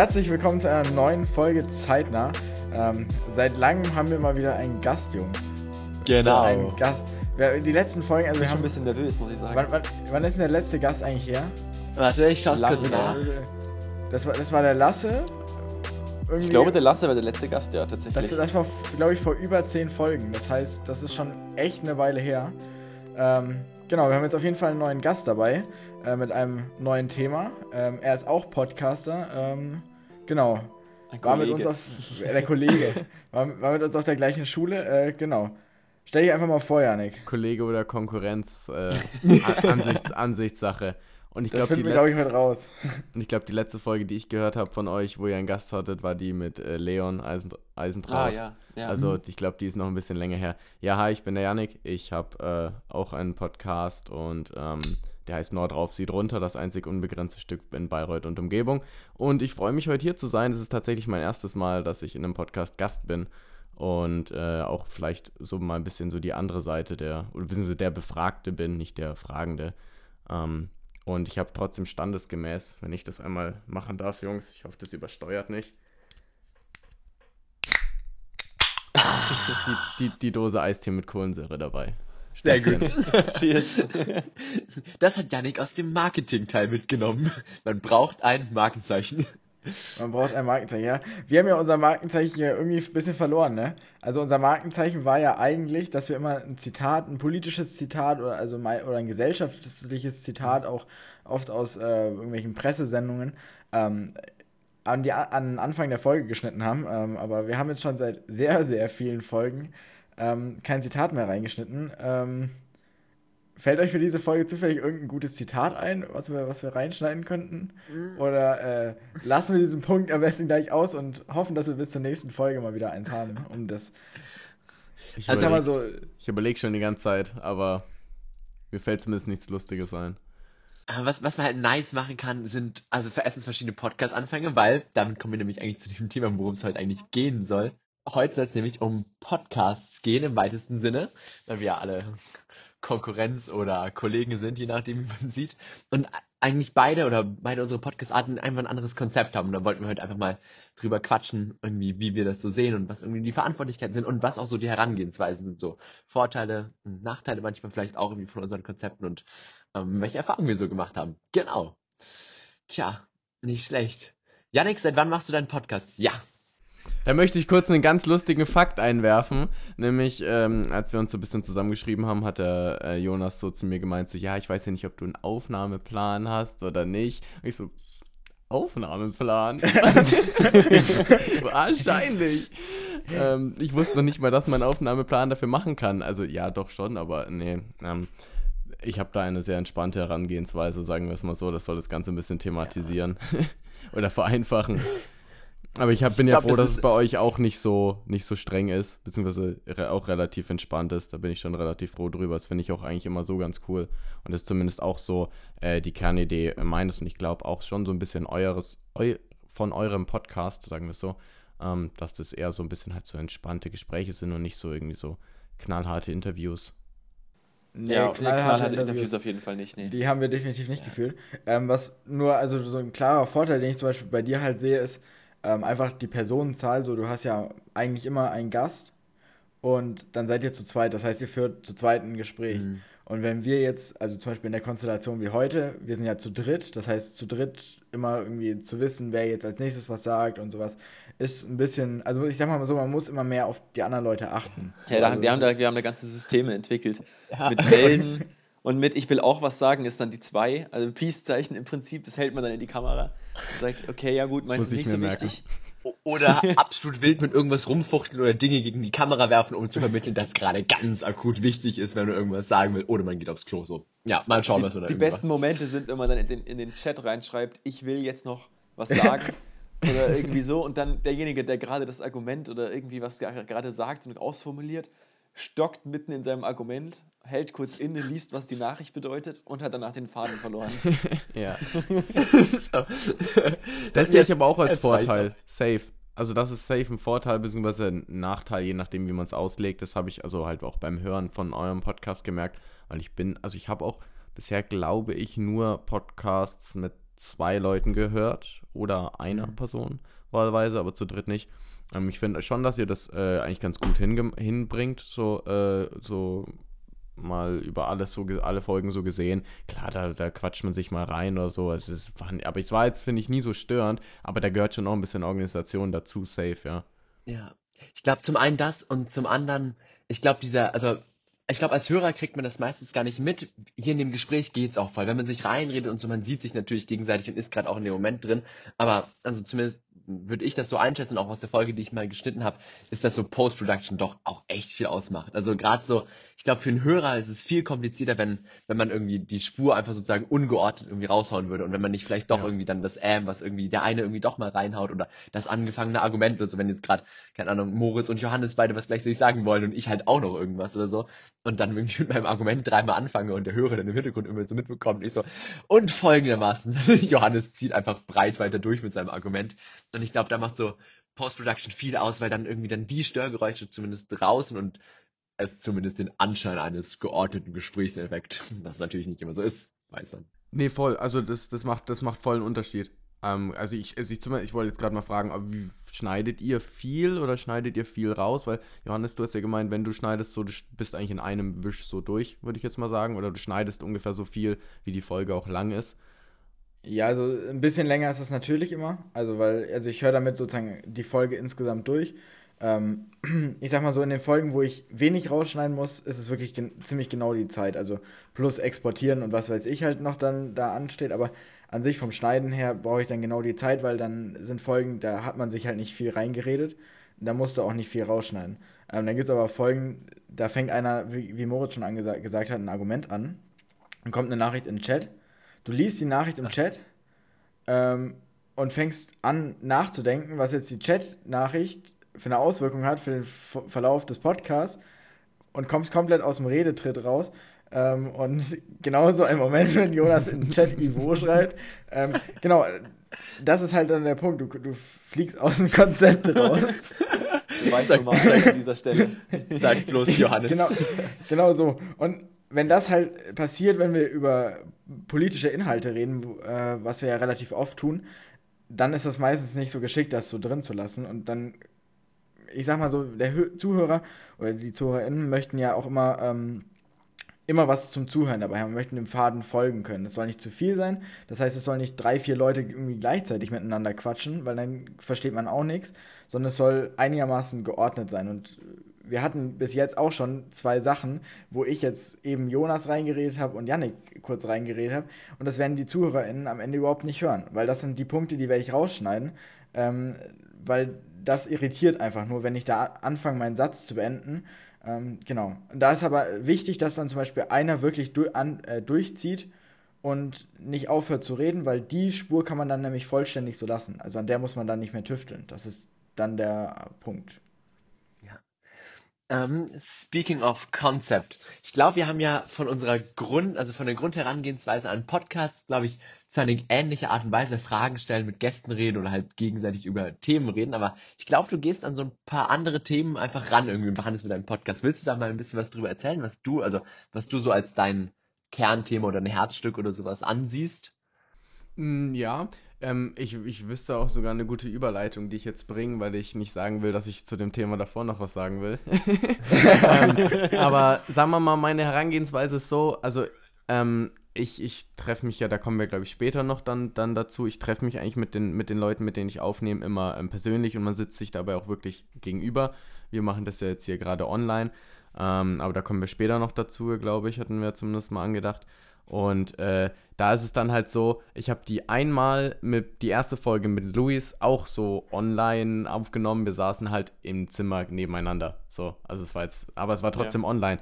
Herzlich willkommen zu einer neuen Folge Zeitnah. Ähm, seit langem haben wir mal wieder einen Gast, Jungs. Genau. Einen Gast. Die letzten Folgen, also Ich bin wir schon ein haben. bisschen nervös, muss ich sagen. Wann, wann, wann ist denn der letzte Gast eigentlich her? Warte, ich Lang- kurz nach. Das war, das war der Lasse. Irgendwie, ich glaube, der Lasse war der letzte Gast, ja, tatsächlich. das, das war, glaube ich, vor über zehn Folgen. Das heißt, das ist schon echt eine Weile her. Ähm, genau, wir haben jetzt auf jeden Fall einen neuen Gast dabei äh, mit einem neuen Thema. Ähm, er ist auch Podcaster. Ähm, genau, Ein war mit uns auf äh, der Kollege war, war mit uns auf der gleichen Schule. Äh, genau. Stell dich einfach mal vor, Janik. Kollege oder Konkurrenz, äh, An- Ansichts, Ansichtssache. Und ich glaube, die, ich, ich glaub, die letzte Folge, die ich gehört habe von euch, wo ihr einen Gast hattet, war die mit äh, Leon Eisen, Eisentraut. Ah, ja. ja. Also ich glaube, die ist noch ein bisschen länger her. Ja, hi, ich bin der Janik. Ich habe äh, auch einen Podcast und ähm, der heißt Nordrauf sieht runter, das einzig unbegrenzte Stück in Bayreuth und Umgebung. Und ich freue mich heute hier zu sein. Es ist tatsächlich mein erstes Mal, dass ich in einem Podcast Gast bin. Und äh, auch vielleicht so mal ein bisschen so die andere Seite der, oder beziehungsweise der Befragte bin, nicht der Fragende. Ähm, und ich habe trotzdem standesgemäß, wenn ich das einmal machen darf, Jungs, ich hoffe, das übersteuert nicht. die, die, die Dose Eistee mit Kohlensäure dabei. Sehr gut. Cheers. Das hat Yannick aus dem Marketing-Teil mitgenommen. Man braucht ein Markenzeichen. Man braucht ein Markenzeichen, ja. Wir haben ja unser Markenzeichen hier irgendwie ein bisschen verloren, ne? Also unser Markenzeichen war ja eigentlich, dass wir immer ein Zitat, ein politisches Zitat oder also oder ein gesellschaftliches Zitat auch oft aus äh, irgendwelchen Pressesendungen ähm, an, die, an den Anfang der Folge geschnitten haben. Ähm, aber wir haben jetzt schon seit sehr, sehr vielen Folgen ähm, kein Zitat mehr reingeschnitten. Ähm, fällt euch für diese Folge zufällig irgendein gutes Zitat ein, was wir, was wir reinschneiden könnten? Oder äh, lassen wir diesen Punkt am besten gleich aus und hoffen, dass wir bis zur nächsten Folge mal wieder eins haben, um das. Ich Also überlege so, ich überleg schon die ganze Zeit, aber mir fällt zumindest nichts Lustiges ein. Was, was man halt nice machen kann, sind also für erstens verschiedene Podcast-Anfänge, weil damit kommen wir nämlich eigentlich zu dem Thema, worum es heute eigentlich gehen soll. Heute soll es nämlich um Podcasts gehen im weitesten Sinne, weil wir ja alle Konkurrenz oder Kollegen sind, je nachdem, wie man sieht. Und eigentlich beide oder beide unsere Podcast-Arten einfach ein anderes Konzept haben. Und da wollten wir heute einfach mal drüber quatschen, irgendwie, wie wir das so sehen und was irgendwie die Verantwortlichkeiten sind und was auch so die Herangehensweisen sind. So Vorteile und Nachteile manchmal vielleicht auch irgendwie von unseren Konzepten und ähm, welche Erfahrungen wir so gemacht haben. Genau. Tja, nicht schlecht. Janik, seit wann machst du deinen Podcast? Ja. Da möchte ich kurz einen ganz lustigen Fakt einwerfen. Nämlich, ähm, als wir uns so ein bisschen zusammengeschrieben haben, hat der äh, Jonas so zu mir gemeint: so, ja, ich weiß ja nicht, ob du einen Aufnahmeplan hast oder nicht. Und ich so, Aufnahmeplan? Wahrscheinlich. ähm, ich wusste noch nicht mal, dass man einen Aufnahmeplan dafür machen kann. Also ja, doch schon, aber nee. Ähm, ich habe da eine sehr entspannte Herangehensweise, sagen wir es mal so. Das soll das Ganze ein bisschen thematisieren oder vereinfachen. Aber ich hab, bin ja glaub, froh, das dass es bei euch auch nicht so, nicht so streng ist, beziehungsweise re auch relativ entspannt ist. Da bin ich schon relativ froh drüber. Das finde ich auch eigentlich immer so ganz cool. Und das ist zumindest auch so äh, die Kernidee meines und ich glaube auch schon so ein bisschen eures, eu von eurem Podcast, sagen wir es so, ähm, dass das eher so ein bisschen halt so entspannte Gespräche sind und nicht so irgendwie so knallharte Interviews. nee, ja, knallharte Interviews, Interviews auf jeden Fall nicht, nee. Die haben wir definitiv nicht geführt. Ähm, was nur, also so ein klarer Vorteil, den ich zum Beispiel bei dir halt sehe, ist ähm, einfach die Personenzahl. So, du hast ja eigentlich immer einen Gast und dann seid ihr zu zweit. Das heißt, ihr führt zu zweit ein Gespräch. Mhm. Und wenn wir jetzt, also zum Beispiel in der Konstellation wie heute, wir sind ja zu dritt, das heißt zu dritt immer irgendwie zu wissen, wer jetzt als nächstes was sagt und sowas, ist ein bisschen, also ich sag mal so, man muss immer mehr auf die anderen Leute achten. Ja, So, da, also wir, haben da, wir haben da ganze Systeme entwickelt. Ja. Mit Melden und mit Ich will auch was sagen ist dann die zwei. Also Peace-Zeichen im Prinzip, das hält man dann in die Kamera und sagt, okay, ja gut, meinst du ich nicht so merken. wichtig? Oder absolut wild mit irgendwas rumfuchteln oder Dinge gegen die Kamera werfen, um zu vermitteln, dass gerade ganz akut wichtig ist, wenn du irgendwas sagen willst. Oder man geht aufs Klo so. Ja, mal schauen, was wir da Die besten Momente sind, wenn man dann in den, in den Chat reinschreibt, ich will jetzt noch was sagen. oder irgendwie so. Und dann derjenige, der gerade das Argument oder irgendwie was ger- gerade sagt und ausformuliert, stockt mitten in seinem Argument, hält kurz inne, liest, was die Nachricht bedeutet und hat danach den Faden verloren. Ja. Das sehe ich aber auch als. Vorteil. Safe. Also das ist safe ein Vorteil bzw. ein Nachteil, je nachdem, wie man es auslegt. Das habe ich also halt auch beim Hören von eurem Podcast gemerkt, weil ich bin, also ich habe auch bisher, glaube ich, nur Podcasts mit zwei Leuten gehört oder einer Mhm. Person wahlweise, aber zu dritt nicht. Ähm, ich finde schon, dass ihr das äh, eigentlich ganz gut hinbringt, so, äh, so mal über alles so, alle Folgen so gesehen. Klar, da, da quatscht man sich mal rein oder so. Es ist, aber es war jetzt, finde ich, nie so störend, aber da gehört schon noch ein bisschen Organisation dazu, safe, ja. Ja. Ich glaube, zum einen das und zum anderen, ich glaube, dieser, also, ich glaube, als Hörer kriegt man das meistens gar nicht mit. Hier in dem Gespräch geht's auch voll. Wenn man sich reinredet und so, man sieht sich natürlich gegenseitig und ist gerade auch in dem Moment drin. Aber, also zumindest würde ich das so einschätzen, auch aus der Folge, die ich mal geschnitten habe, ist, dass so Post-Production doch auch echt viel ausmacht. Also gerade so, ich glaube, für einen Hörer ist es viel komplizierter, wenn, wenn man irgendwie die Spur einfach sozusagen ungeordnet irgendwie raushauen würde und wenn man nicht vielleicht doch Ja. irgendwie dann das Ähm, was irgendwie der eine irgendwie doch mal reinhaut oder das angefangene Argument oder so, wenn jetzt gerade, keine Ahnung, Moritz und Johannes beide was gleichzeitig sagen wollen und ich halt auch noch irgendwas oder so und dann irgendwie mit meinem Argument dreimal anfange und der Hörer dann im Hintergrund immer so mitbekommt und ich so, und folgendermaßen, Johannes zieht einfach breit weiter durch mit seinem Argument und ich glaube, da macht so Post-Production viel aus, weil dann irgendwie dann die Störgeräusche zumindest draußen und es zumindest den Anschein eines geordneten Gesprächs erweckt. Was natürlich nicht immer so ist, weiß man. Nee, voll. Also das, das, macht, das macht voll einen Unterschied. Ähm, also ich, also ich, zum Beispiel- ich wollte jetzt gerade mal fragen, wie schneidet ihr viel oder schneidet ihr viel raus? Weil, Johannes, du hast ja gemeint, wenn du schneidest, so, du bist eigentlich in einem Wisch so durch, würde ich jetzt mal sagen. Oder du schneidest ungefähr so viel, wie die Folge auch lang ist. Ja, also ein bisschen länger ist es natürlich immer. Also, weil, also ich höre damit sozusagen die Folge insgesamt durch. Ähm, ich sag mal so, in den Folgen, wo ich wenig rausschneiden muss, ist es wirklich gen ziemlich genau die Zeit. Also plus exportieren und was weiß ich halt noch dann da ansteht. Aber an sich vom Schneiden her brauche ich dann genau die Zeit, weil dann sind Folgen, da hat man sich halt nicht viel reingeredet. Da musst du auch nicht viel rausschneiden. Ähm, dann gibt es aber Folgen, da fängt einer, wie, wie Moritz schon gesagt hat, ein Argument an. Dann kommt eine Nachricht in den Chat. Du liest die Nachricht im Chat ähm, und fängst an nachzudenken, was jetzt die Chat-Nachricht für eine Auswirkung hat für den Ver Verlauf des Podcasts und kommst komplett aus dem Redetritt raus. Ähm, und genauso ein Moment, wenn Jonas in den Chat Ivo schreibt. Ähm, genau, das ist halt dann der Punkt. Du, du fliegst aus dem Konzept raus. Weiß nochmal an dieser Stelle. Sagt bloß Johannes. genau, genau so. Und wenn das halt passiert, wenn wir über politische Inhalte reden, äh, was wir ja relativ oft tun, dann ist das meistens nicht so geschickt, das so drin zu lassen. Und dann, ich sag mal so, der Hö Zuhörer oder die ZuhörerInnen möchten ja auch immer, ähm, immer was zum Zuhören dabei haben, möchten dem Faden folgen können. Es soll nicht zu viel sein. Das heißt, es sollen nicht drei, vier Leute irgendwie gleichzeitig miteinander quatschen, weil dann versteht man auch nichts, sondern es soll einigermaßen geordnet sein. Und wir hatten bis jetzt auch schon zwei Sachen, wo ich jetzt eben Jonas reingeredet habe und Yannick kurz reingeredet habe. Und das werden die ZuhörerInnen am Ende überhaupt nicht hören, weil das sind die Punkte, die werde ich rausschneiden, ähm, weil das irritiert einfach nur, wenn ich da anfange, meinen Satz zu beenden. Ähm, genau. Da ist aber wichtig, dass dann zum Beispiel einer wirklich du an, äh, durchzieht und nicht aufhört zu reden, weil die Spur kann man dann nämlich vollständig so lassen. Also an der muss man dann nicht mehr tüfteln. Das ist dann der Punkt. Ähm, speaking of Concept. Ich glaube, wir haben ja von unserer Grund, also von der Grundherangehensweise an Podcasts, glaube ich, zu einer ähnlichen Art und Weise Fragen stellen, mit Gästen reden oder halt gegenseitig über Themen reden. Aber ich glaube, du gehst an so ein paar andere Themen einfach ran irgendwie und behandelst mit deinem Podcast. Willst du da mal ein bisschen was drüber erzählen, was du, also was du so als dein Kernthema oder ein Herzstück oder sowas ansiehst? Mm, Ja, ähm, ich, ich wüsste auch sogar eine gute Überleitung, die ich jetzt bringe, weil ich nicht sagen will, dass ich zu dem Thema davor noch was sagen will. ähm, aber sagen wir mal, meine Herangehensweise ist so, also ähm, ich, ich treffe mich ja, da kommen wir glaube ich später noch dann, dann dazu, ich treffe mich eigentlich mit den, mit den Leuten, mit denen ich aufnehme, immer ähm, persönlich und man sitzt sich dabei auch wirklich gegenüber. Wir machen das ja jetzt hier gerade online, ähm, aber da kommen wir später noch dazu, glaube ich, hatten wir zumindest mal angedacht. Und äh, da ist es dann halt so, ich habe die einmal mit, die erste Folge mit Luis auch so online aufgenommen. Wir saßen halt im Zimmer nebeneinander. So, also es war jetzt, aber es war trotzdem online.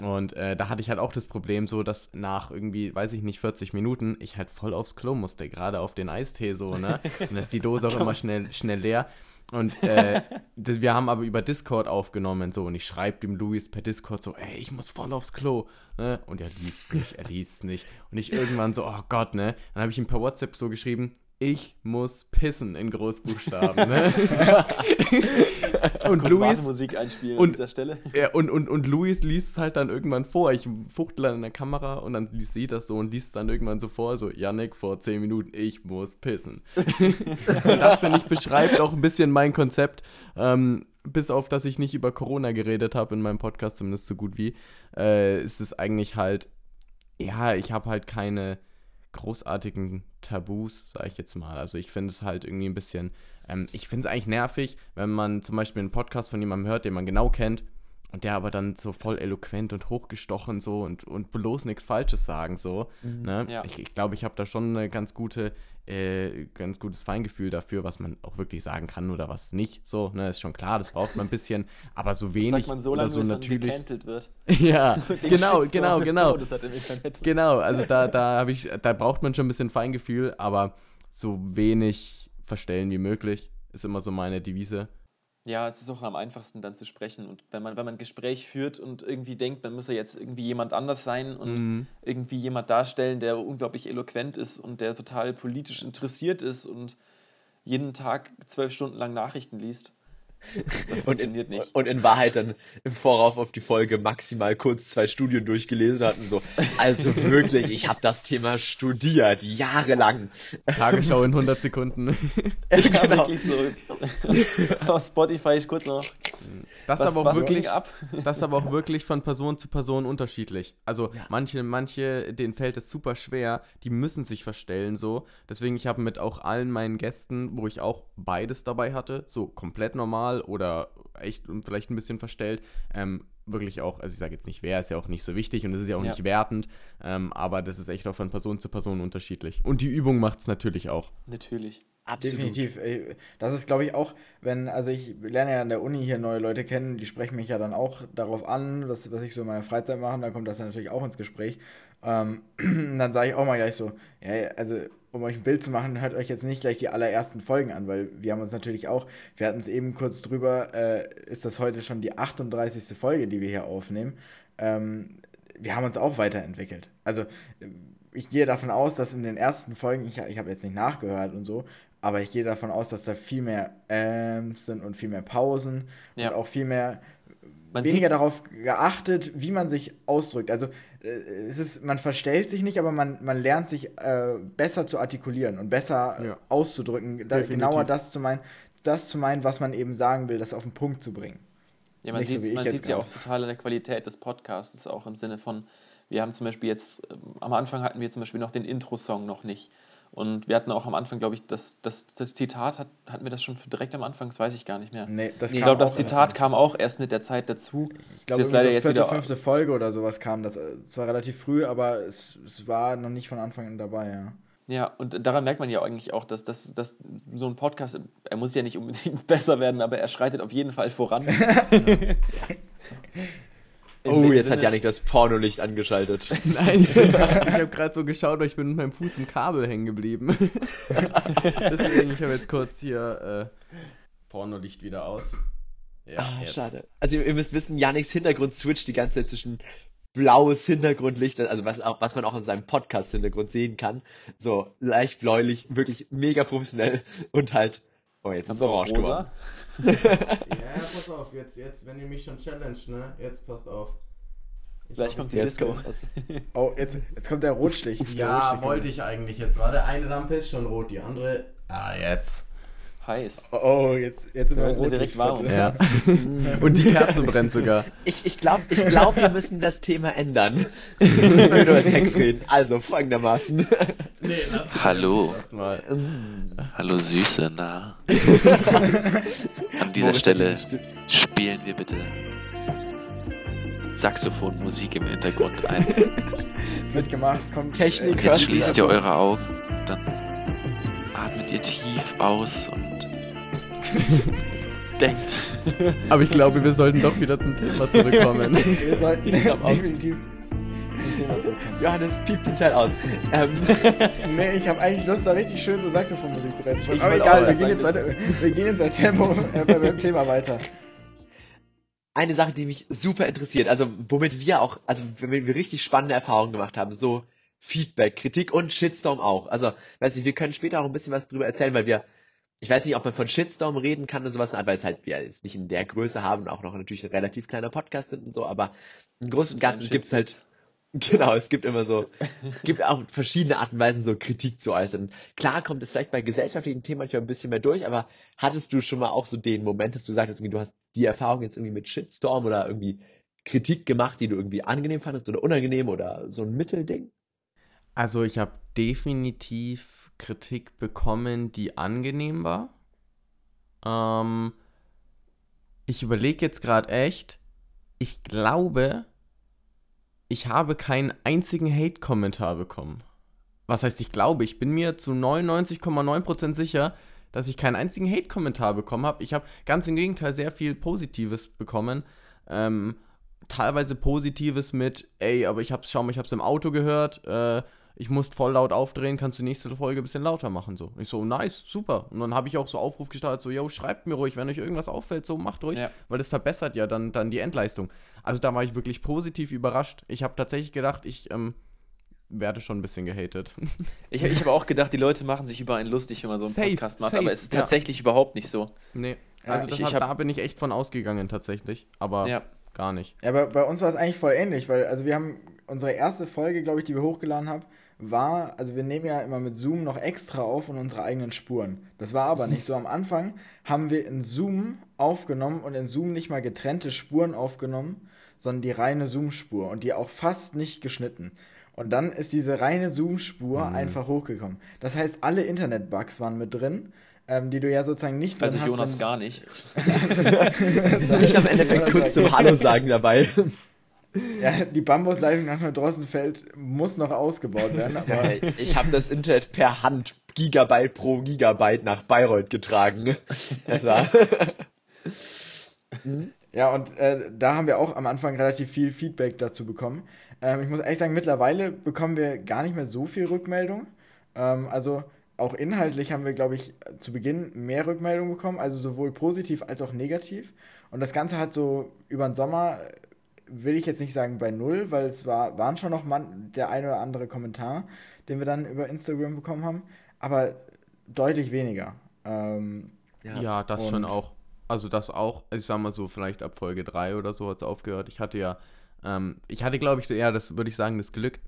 Und äh, da hatte ich halt auch das Problem, so dass nach irgendwie, weiß ich nicht, 40 Minuten ich halt voll aufs Klo musste, gerade auf den Eistee so, ne? Und dann ist die Dose auch immer schnell, schnell leer. Und äh, wir haben aber über Discord aufgenommen, so, und ich schreibe dem Luis per Discord so, ey, ich muss voll aufs Klo, ne? Und er liest nicht, er liest nicht. Und ich irgendwann so, oh Gott, ne? Dann habe ich ihm per WhatsApp so geschrieben, ich muss pissen in Großbuchstaben. Ne? und Kurz Luis Wartemusik einspielen und- an dieser Stelle. ja, und, und, und Luis liest es halt dann irgendwann vor. Ich fuchtel dann in der Kamera und dann liest sie das so und liest es dann irgendwann so vor, so, Yannick, vor 10 Minuten, ich muss pissen. und das, finde ich, beschreibt auch ein bisschen mein Konzept. Ähm, bis auf, dass ich nicht über Corona geredet habe in meinem Podcast, zumindest so gut wie, äh, ist es eigentlich halt, ja, ich habe halt keine großartigen Tabus, sage ich jetzt mal. Also ich finde es halt irgendwie ein bisschen, ähm, ich finde es eigentlich nervig, wenn man zum Beispiel einen Podcast von jemandem hört, den man genau kennt und der aber dann so voll eloquent und hochgestochen so und, und bloß nichts Falsches sagen so. Ne? Ja. Ich, ich glaube, ich habe da schon eine ganz gute, äh, ganz gutes Feingefühl dafür, was man auch wirklich sagen kann oder was nicht. So, ne, ist schon klar, das braucht man ein bisschen, aber so wenig Sagt man so oder lange, so bis man natürlich. gecancelt wird. ja, genau, genau, genau. Genau, also da, da habe ich, da braucht man schon ein bisschen Feingefühl, aber so wenig verstellen wie möglich ist immer so meine Devise. Ja, es ist auch am einfachsten dann zu sprechen. Und wenn man, wenn man ein Gespräch führt und irgendwie denkt, man müsse jetzt irgendwie jemand anders sein und Mhm. irgendwie jemand darstellen, der unglaublich eloquent ist und der total politisch interessiert ist und jeden Tag zwölf Stunden lang Nachrichten liest. Das funktioniert und in, nicht. Und in Wahrheit dann im Vorauf auf die Folge maximal kurz zwei Studien durchgelesen hatten. So, also wirklich, ich habe das Thema studiert, jahrelang. Tagesschau in 100 Sekunden. Ja, Genau. wirklich so. Auf Spotify kurz noch. Das Was, aber auch wirklich, das ist aber auch wirklich von Person zu Person unterschiedlich. Also Ja. manche, manche, denen fällt es super schwer, die müssen sich verstellen so. Deswegen, ich habe mit auch allen meinen Gästen, wo ich auch beides dabei hatte, so komplett normal oder echt und vielleicht ein bisschen verstellt, ähm, wirklich auch, also ich sage jetzt nicht wer, ist ja auch nicht so wichtig und es ist ja auch Ja. nicht wertend, ähm, aber das ist echt auch von Person zu Person unterschiedlich. Und die Übung macht es natürlich auch. Natürlich. Absolut. Definitiv. Das ist, glaube ich, auch, wenn, also ich lerne ja an der Uni hier neue Leute kennen, die sprechen mich ja dann auch darauf an, was, was ich so in meiner Freizeit mache, dann kommt das ja natürlich auch ins Gespräch. Ähm, dann sage ich auch mal gleich so, ja, also um euch ein Bild zu machen, hört euch jetzt nicht gleich die allerersten Folgen an, weil wir haben uns natürlich auch, wir hatten es eben kurz drüber, äh, ist das heute schon die 38. Folge, die wir hier aufnehmen. Ähm, wir haben uns auch weiterentwickelt. Also ich gehe davon aus, dass in den ersten Folgen, ich, ich habe jetzt nicht nachgehört und so, aber ich gehe davon aus, dass da viel mehr Äms sind und viel mehr Pausen Ja. und auch viel mehr Man weniger darauf geachtet, wie man sich ausdrückt. Also äh, es ist, man verstellt sich nicht, aber man, man lernt sich äh, besser zu artikulieren und besser äh, Ja. auszudrücken, da, genauer das zu meinen, das zu meinen, was man eben sagen will, das auf den Punkt zu bringen. Ja, man so sieht jetzt sieht's ja auch total an der Qualität des Podcasts, auch im Sinne von, wir haben zum Beispiel jetzt, ähm, am Anfang hatten wir zum Beispiel noch den Intro-Song noch nicht. Und wir hatten auch am Anfang, glaube ich, das, das, das Zitat, hat, hatten wir das schon direkt am Anfang, das weiß ich gar nicht mehr. Nee, das Nee, ich glaube, das Zitat kam auch erst mit der Zeit dazu. Ich glaube, ist irgendwie leider so jetzt vierte, wieder- fünfte Folge oder sowas kam das. äh, Es war relativ früh, aber es, es war noch nicht von Anfang an dabei, ja. Ja, und daran merkt man ja eigentlich auch, dass, dass, dass so ein Podcast, er muss ja nicht unbedingt besser werden, aber er schreitet auf jeden Fall voran. In Oh, jetzt hat Sinne- Janik das Pornolicht angeschaltet. Nein, ich habe gerade so geschaut, aber ich bin mit meinem Fuß im Kabel hängen geblieben. Deswegen, ich habe jetzt kurz hier äh, Pornolicht wieder aus. Ja, ah, jetzt. schade. Also ihr, ihr müsst wissen, Janiks Hintergrund switcht die ganze Zeit zwischen blaues Hintergrundlicht, also was, auch, was man auch in seinem Podcast-Hintergrund sehen kann. So leicht bläulich, wirklich mega professionell und halt, oh jetzt Habt ist ihr auch orange geworden. rosa? Ja, pass auf, jetzt, jetzt, wenn ihr mich schon challenged, ne? Jetzt passt auf. Ich Gleich kommt die Jetzt Disco. Oh, jetzt, jetzt kommt der Rotstich. Der Ja, Rotstich wollte ich eigentlich jetzt. Warte, eine Lampe ist schon rot, die andere. Ah, jetzt. Heiß. Oh, oh, jetzt, jetzt sind wir rot. direkt warm. Ja. Und die Kerze brennt sogar. Ich, ich glaube, ich glaub, wir müssen das Thema ändern. Wenn wir über Sex reden. Also folgendermaßen. Nee, lass Hallo. Lass mal. Hallo Süße, na? An dieser Stelle spielen wir bitte Saxophonmusik im Hintergrund ein. Mitgemacht, kommt. Technik Jetzt schließt ihr also- eure Augen, dann atmet ihr tief aus und denkt. Aber ich glaube, wir sollten doch wieder zum Thema zurückkommen. Wir sollten Ich auch. definitiv zum Thema zurückkommen. Johannes piept den Teil aus. Ähm, Nee, ich habe eigentlich Lust, da richtig schön so Saxophonmusik zu. Ich Aber egal, wir gehen, jetzt weiter, wir gehen jetzt bei Tempo, äh, bei- beim Thema weiter. eine Sache, die mich super interessiert, also womit wir auch, also wenn wir richtig spannende Erfahrungen gemacht haben, so Feedback, Kritik und Shitstorm auch. Also, weiß nicht, wir können später auch ein bisschen was drüber erzählen, weil wir, ich weiß nicht, ob man von Shitstorm reden kann und sowas, weil es halt wir jetzt nicht in der Größe haben und auch noch natürlich ein relativ kleiner Podcast sind und so, aber im Großen und Ganzen gibt's halt, genau, es gibt immer so, gibt auch verschiedene Arten und Weisen, so Kritik zu äußern. Klar kommt es vielleicht bei gesellschaftlichen Themen manchmal ein bisschen mehr durch, aber hattest du schon mal auch so den Moment, dass du sagtest, irgendwie, du hast die Erfahrung jetzt irgendwie mit Shitstorm oder irgendwie Kritik gemacht, die du irgendwie angenehm fandest oder unangenehm oder so ein Mittelding? Also ich habe definitiv Kritik bekommen, die angenehm war. Ähm, ich überlege jetzt gerade echt, ich glaube, ich habe keinen einzigen Hate-Kommentar bekommen. Was heißt, ich glaube, ich bin mir zu 99,9% sicher, dass ich keinen einzigen Hate-Kommentar bekommen habe. Ich habe ganz im Gegenteil sehr viel Positives bekommen. Ähm, teilweise Positives mit, ey, aber ich hab's, schau mal, ich hab's im Auto gehört, äh, ich musste voll laut aufdrehen, kannst du nächste Folge ein bisschen lauter machen, so. Ich so, nice, super. Und dann habe ich auch so Aufruf gestartet, so, yo, schreibt mir ruhig, wenn euch irgendwas auffällt, so, macht ruhig, Ja. weil das verbessert ja dann, dann die Endleistung. Also da war ich wirklich positiv überrascht. Ich habe tatsächlich gedacht, ich, ähm, werde schon ein bisschen gehatet. Ich, ich habe auch gedacht, die Leute machen sich über einen lustig, wenn man so einen Safe, Podcast macht, safe, aber es ist ja. tatsächlich überhaupt nicht so. nee, Ja, also ich- das ich hat, hab- da bin ich echt von ausgegangen tatsächlich, aber Ja. gar nicht. Ja, aber bei uns war es eigentlich voll ähnlich, weil also wir haben unsere erste Folge, glaube ich, die wir hochgeladen haben, war, also wir nehmen ja immer mit Zoom noch extra auf und unsere eigenen Spuren. Das war aber nicht so. Am Anfang haben wir in Zoom aufgenommen und in Zoom nicht mal getrennte Spuren aufgenommen, sondern die reine Zoom-Spur und die auch fast nicht geschnitten. Und dann ist diese reine Zoom-Spur einfach hochgekommen. Das heißt, alle Internet-Bugs waren mit drin, ähm, die du ja sozusagen nicht drin Also hast. Jonas wenn- gar nicht. Ich am Endeffekt kurz zum Hallo sagen dabei. Ja, die Bambusleitung nach Neudrassenfeld muss noch ausgebaut werden, aber Ich habe das Internet per Hand Gigabyte pro Gigabyte nach Bayreuth getragen. Das war ja, und äh, da haben wir auch am Anfang relativ viel Feedback dazu bekommen. Ähm, ich muss ehrlich sagen, mittlerweile bekommen wir gar nicht mehr so viel Rückmeldung. Ähm, also auch inhaltlich haben wir, glaube ich, zu Beginn mehr Rückmeldung bekommen, also sowohl positiv als auch negativ. Und das Ganze hat so über den Sommer, will ich jetzt nicht sagen bei null, weil es war, waren schon noch man, der ein oder andere Kommentar, den wir dann über Instagram bekommen haben, aber deutlich weniger. Ähm, Ja, das schon auch. Also das auch, ich sag mal so, vielleicht ab Folge 3 oder so hat es aufgehört. Ich hatte ja, ähm, ich hatte glaube ich, ja, das würde ich sagen, das Glück.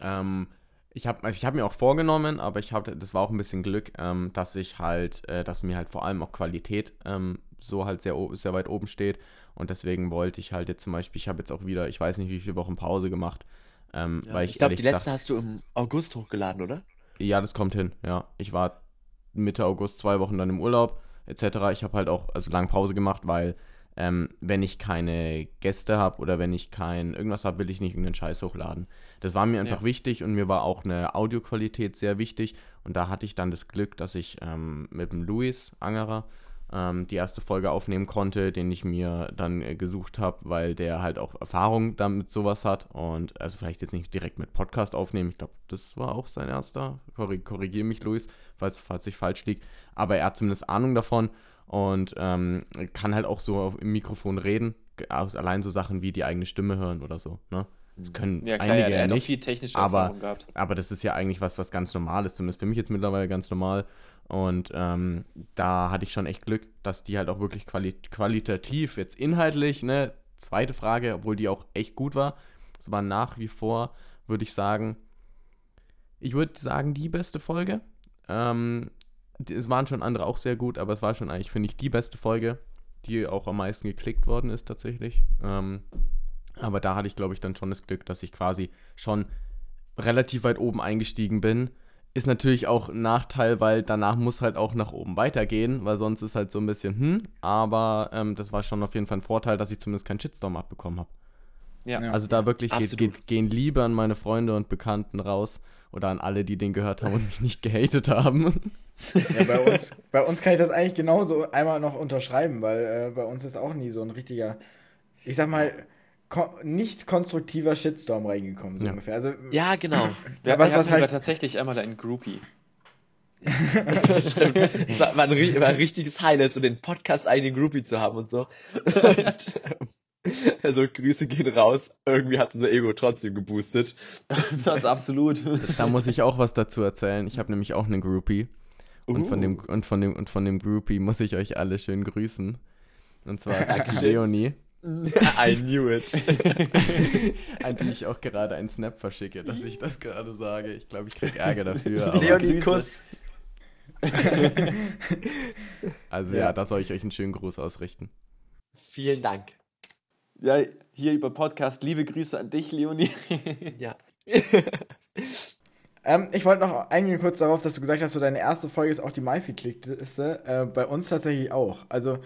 Ähm, ich habe also ich hab mir auch vorgenommen, aber ich hatte, das war auch ein bisschen Glück, ähm, dass ich halt, äh, dass mir halt vor allem auch Qualität ähm, so halt sehr, sehr weit oben steht. Und deswegen wollte ich halt jetzt zum Beispiel, ich habe jetzt auch wieder, ich weiß nicht, wie viele Wochen Pause gemacht, ähm, weil ich, ich glaube, die letzte gesagt, hast du im August hochgeladen, oder? ja, das kommt hin, ja. Ich war Mitte August zwei Wochen dann im Urlaub, etc. Ich habe halt auch also lange Pause gemacht, weil ähm, wenn ich keine Gäste habe oder wenn ich kein irgendwas habe, will ich nicht irgendeinen Scheiß hochladen. Das war mir einfach Ja. wichtig und mir war auch eine Audioqualität sehr wichtig. Und da hatte ich dann das Glück, dass ich ähm, mit dem Luis Angerer ähm, die erste Folge aufnehmen konnte, den ich mir dann äh, gesucht habe, weil der halt auch Erfahrung damit sowas hat und also vielleicht jetzt nicht direkt mit Podcast aufnehmen. Ich glaube, das war auch sein erster. Korri Korrigiere mich, Luis, falls, falls ich falsch liege. Aber er hat zumindest Ahnung davon und ähm, kann halt auch so auf, im Mikrofon reden. Aus- Allein so Sachen wie die eigene Stimme hören oder so. Ne? Das können Ja, klar, einige ja auch nicht. viel technische aber- Erfahrung gehabt. Aber das ist ja eigentlich was, was ganz normal ist. Zumindest für mich jetzt mittlerweile ganz normal. Und ähm, da hatte ich schon echt Glück, dass die halt auch wirklich quali qualitativ, jetzt inhaltlich, ne, zweite Frage, obwohl die auch echt gut war. Es war nach wie vor, würde ich sagen, ich würde sagen, die beste Folge. Ähm, es waren schon andere auch sehr gut, aber es war schon eigentlich, finde ich, die beste Folge, die auch am meisten geklickt worden ist tatsächlich. Ähm, aber da hatte ich, glaube ich, dann schon das Glück, dass ich quasi schon relativ weit oben eingestiegen bin. Ist natürlich auch ein Nachteil, weil danach muss halt auch nach oben weitergehen, weil sonst ist halt so ein bisschen, hm, aber ähm, das war schon auf jeden Fall ein Vorteil, dass ich zumindest keinen Shitstorm abbekommen habe. Ja. Also da wirklich geht, geht, gehen Liebe an meine Freunde und Bekannten raus oder an alle, die den gehört haben und mich nicht gehatet haben. Ja, bei uns, bei uns kann ich das eigentlich genauso einmal noch unterschreiben, weil äh, bei uns ist auch nie so ein richtiger, ich sag mal, ko nicht konstruktiver Shitstorm reingekommen, so Ja. ungefähr. Also, Ja, genau. Wir, Ja, was- wir was halt- aber tatsächlich einmal einen Groupie. War, war, ein, war ein richtiges Highlight, so den Podcast eigenen Groupie zu haben und so. Und, Also Grüße gehen raus. Irgendwie hat unser Ego trotzdem geboostet. Das absolut. Da muss ich auch was dazu erzählen. Ich habe nämlich auch einen Groupie. Und von dem Uh. und von dem und von dem Groupie muss ich euch alle schön grüßen. Und zwar ist. Leonie, I knew it. an die ich auch gerade einen Snap verschicke, dass ich das gerade sage. Ich glaube, ich krieg Ärger dafür. Leonie. Kuss. also Ja. ja, da soll ich euch einen schönen Gruß ausrichten. Vielen Dank. Ja, hier über Podcast. Liebe Grüße an dich, Leonie. Ja. Ähm, ich wollte noch eingehen kurz darauf, dass du gesagt hast, so deine erste Folge ist auch die meistgeklickteste. Äh, bei uns tatsächlich auch. Also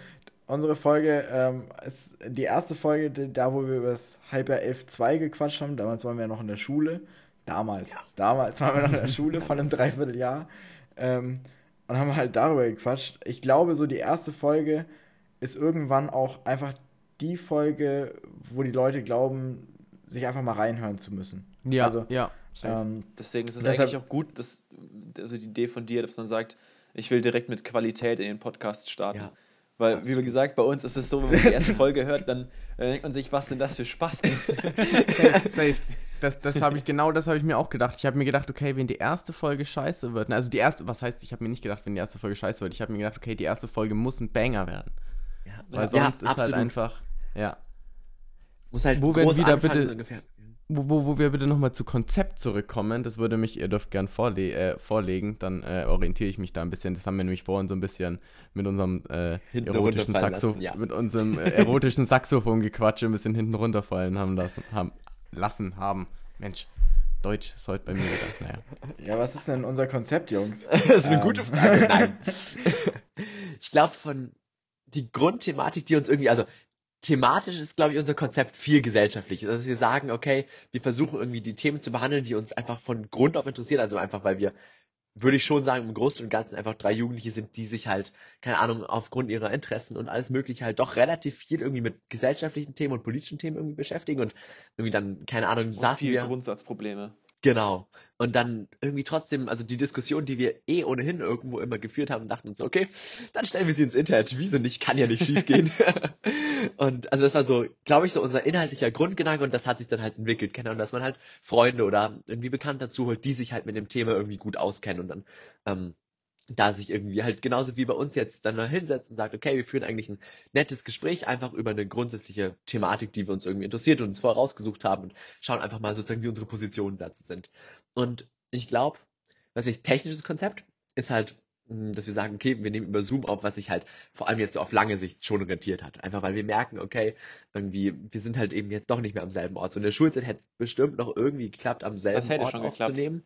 unsere Folge ähm, ist die erste Folge, die, da wo wir über das Halbjahr 11.2 gequatscht haben. Damals waren wir ja noch in der Schule. Damals. Damals waren wir noch in der Schule von einem Dreivierteljahr. Ähm, und haben halt darüber gequatscht. Ich glaube, so die erste Folge ist irgendwann auch einfach die Folge, wo die Leute glauben, sich einfach mal reinhören zu müssen. Ja, Also, ja. Ähm, Deswegen ist es Deshalb- eigentlich auch gut, dass, also die Idee von dir, dass man sagt, ich will direkt mit Qualität in den Podcast starten. Ja. Weil, wie gesagt, bei uns ist es so, wenn man die erste Folge hört, dann äh, denkt man sich, was denn das für Spaß? Safe, safe. Das, das habe ich, genau das habe ich mir auch gedacht. Ich habe mir gedacht, okay, wenn die erste Folge scheiße wird, ne, also die erste, was heißt, ich habe mir nicht gedacht, wenn die erste Folge scheiße wird, ich habe mir gedacht, okay, die erste Folge muss ein Banger werden. Ja. Weil Ja, sonst ist halt absolut. einfach, ja. Muss halt Wo wir groß wieder bitte- ungefähr. Wo, wo, wo wir bitte nochmal zu Konzept zurückkommen, das würde mich, ihr dürft gern vorle äh, vorlegen, dann äh, orientiere ich mich da ein bisschen. Das haben wir nämlich vorhin so ein bisschen mit unserem äh, erotischen Saxo lassen, ja. mit unserem äh, erotischen Saxophon gequatscht, ein bisschen hinten runterfallen haben lassen, haben, lassen, haben. Mensch, Deutsch ist heute bei mir wieder. Naja. ja, was ist denn unser Konzept, Jungs? Das ist eine Ähm. gute Frage. Nein. ich glaube, von die Grundthematik, die uns irgendwie, also thematisch ist, glaube ich, unser Konzept viel gesellschaftliches. Also, dass wir sagen, okay, wir versuchen irgendwie die Themen zu behandeln, die uns einfach von Grund auf interessieren. Also einfach, weil wir, würde ich schon sagen, im Großen und Ganzen einfach drei Jugendliche sind, die sich halt, keine Ahnung, aufgrund ihrer Interessen und alles Mögliche halt doch relativ viel irgendwie mit gesellschaftlichen Themen und politischen Themen irgendwie beschäftigen und irgendwie dann, keine Ahnung, Und saßen viele wir. Grundsatzprobleme. Genau. Und dann irgendwie trotzdem, also die Diskussion, die wir eh ohnehin irgendwo immer geführt haben, dachten uns, so, okay, dann stellen wir sie ins Internet. Wieso nicht? Kann ja nicht schief gehen. und also das war so, glaube ich, so unser inhaltlicher Grundgedanke und das hat sich dann halt entwickelt. Keine Ahnung, dass man halt Freunde oder irgendwie Bekannte dazu holt, die sich halt mit dem Thema irgendwie gut auskennen und dann ähm, da sich irgendwie halt genauso wie bei uns jetzt dann da hinsetzt und sagt, okay, wir führen eigentlich ein nettes Gespräch einfach über eine grundsätzliche Thematik, die wir uns irgendwie interessiert und uns vorher rausgesucht haben und schauen einfach mal sozusagen, wie unsere Positionen dazu sind. Und ich glaube, was ich technisches Konzept ist halt, mh, dass wir sagen, okay, wir nehmen über Zoom auf, was sich halt vor allem jetzt so auf lange Sicht schon rentiert hat. Einfach weil wir merken, okay, irgendwie, wir sind halt eben jetzt doch nicht mehr am selben Ort. So in der Schulzeit hätte es bestimmt noch irgendwie geklappt, am selben Ort schon geklappt. aufzunehmen.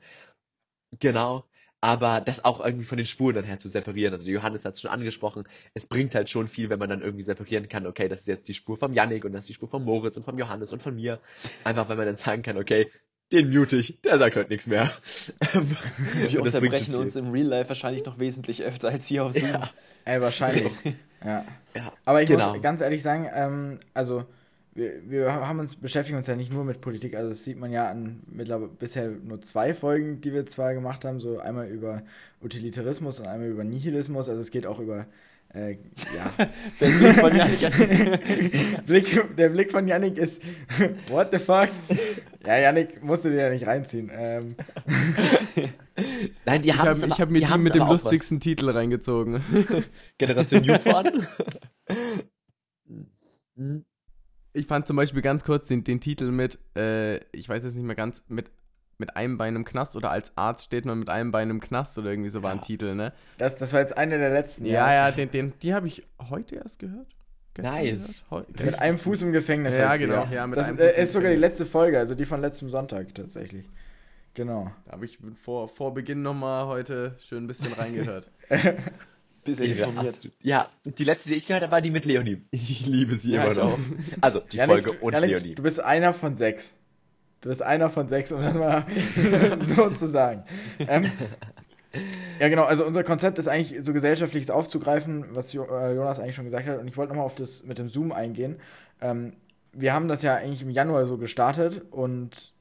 Genau. Aber das auch irgendwie von den Spuren dann her zu separieren. Also Johannes hat es schon angesprochen, es bringt halt schon viel, wenn man dann irgendwie separieren kann, okay, das ist jetzt die Spur vom Yannick und das ist die Spur von Moritz und vom Johannes und von mir. Einfach, wenn man dann sagen kann, okay, den mute ich, der sagt heute nichts mehr. Ähm, Wir unterbrechen uns im Real Life wahrscheinlich noch wesentlich öfter als hier auf Zoom. Ja, Ey, wahrscheinlich. ja. ja. Aber ich Genau. muss ganz ehrlich sagen, ähm, also wir, wir haben uns, beschäftigen uns ja nicht nur mit Politik, also das sieht man ja an mittlerweile bisher nur zwei Folgen, die wir zwar gemacht haben, so einmal über Utilitarismus und einmal über Nihilismus, also es geht auch über, äh, ja. Der Blick von. Blick, der Blick von Yannick ist, what the fuck? Ja, Yannick, musst du dir ja nicht reinziehen. Ähm, Nein, die Ich haben habe hab mir die mit dem lustigsten Titel reingezogen. Generation Newborn. Ich fand zum Beispiel ganz kurz den, den Titel mit, äh, ich weiß jetzt nicht mehr ganz, mit, mit einem Bein im Knast oder als Arzt steht man mit einem Bein im Knast oder irgendwie so war ein Ja. Titel, ne? das, das war jetzt einer der letzten. Ja, ja, den, den, die habe ich heute erst gehört. Gestern Nice. gehört? Mit einem Fuß im Gefängnis. Ja, genau, ja, mit das einem äh, Fuß ist sogar die letzte Folge, also die von letztem Sonntag tatsächlich. Genau. Da habe ich vor, vor Beginn nochmal heute schön ein bisschen reingehört. Bisschen Ja, informiert. absolut. Ja, die letzte, die ich gehört habe, war die mit Leonie. Ich liebe sie Ja, immer noch. Also, die Yannick, Folge du- und Yannick, Leonie. Du bist einer von sechs. Du bist einer von sechs, um das mal so zu sagen. Ähm, ja, genau, also unser Konzept ist eigentlich so gesellschaftliches aufzugreifen, was jo äh, Jonas eigentlich schon gesagt hat. Und ich wollte nochmal auf das mit dem Zoom eingehen. Ähm, wir haben das ja eigentlich im Januar so gestartet und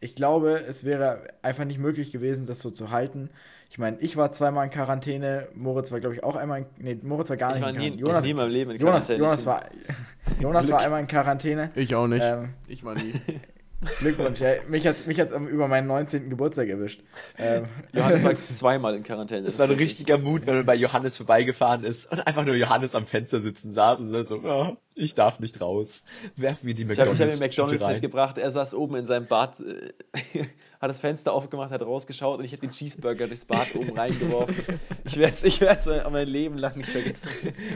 ich glaube, es wäre einfach nicht möglich gewesen, das so zu halten. Ich meine, ich war zweimal in Quarantäne, Moritz war, glaube ich, auch einmal in, nee, Moritz war gar Ich nicht war in nie, Quarantäne. noch Jonas, nie in meinem Leben in Jonas, Quarantäne. Jonas Ich war, Jonas war einmal in Quarantäne. Ich auch nicht. Ähm, ich war nie. Glückwunsch. Ja, mich hat es mich hat's über meinen 19. Geburtstag erwischt. Ähm, Johannes war zweimal in Quarantäne. Das war ein richtiger Mut, wenn man bei Johannes vorbeigefahren ist und einfach nur Johannes am Fenster sitzen saß und dann so, "Ah, ich darf nicht raus. Werfen wir die Ich habe McDonalds, ich hab mir McDonalds rein. mitgebracht. Er saß oben in seinem Bad, äh, hat das Fenster aufgemacht, hat rausgeschaut und ich habe den Cheeseburger durchs Bad oben reingeworfen. Ich werde es ich werd's mein Leben lang nicht vergessen.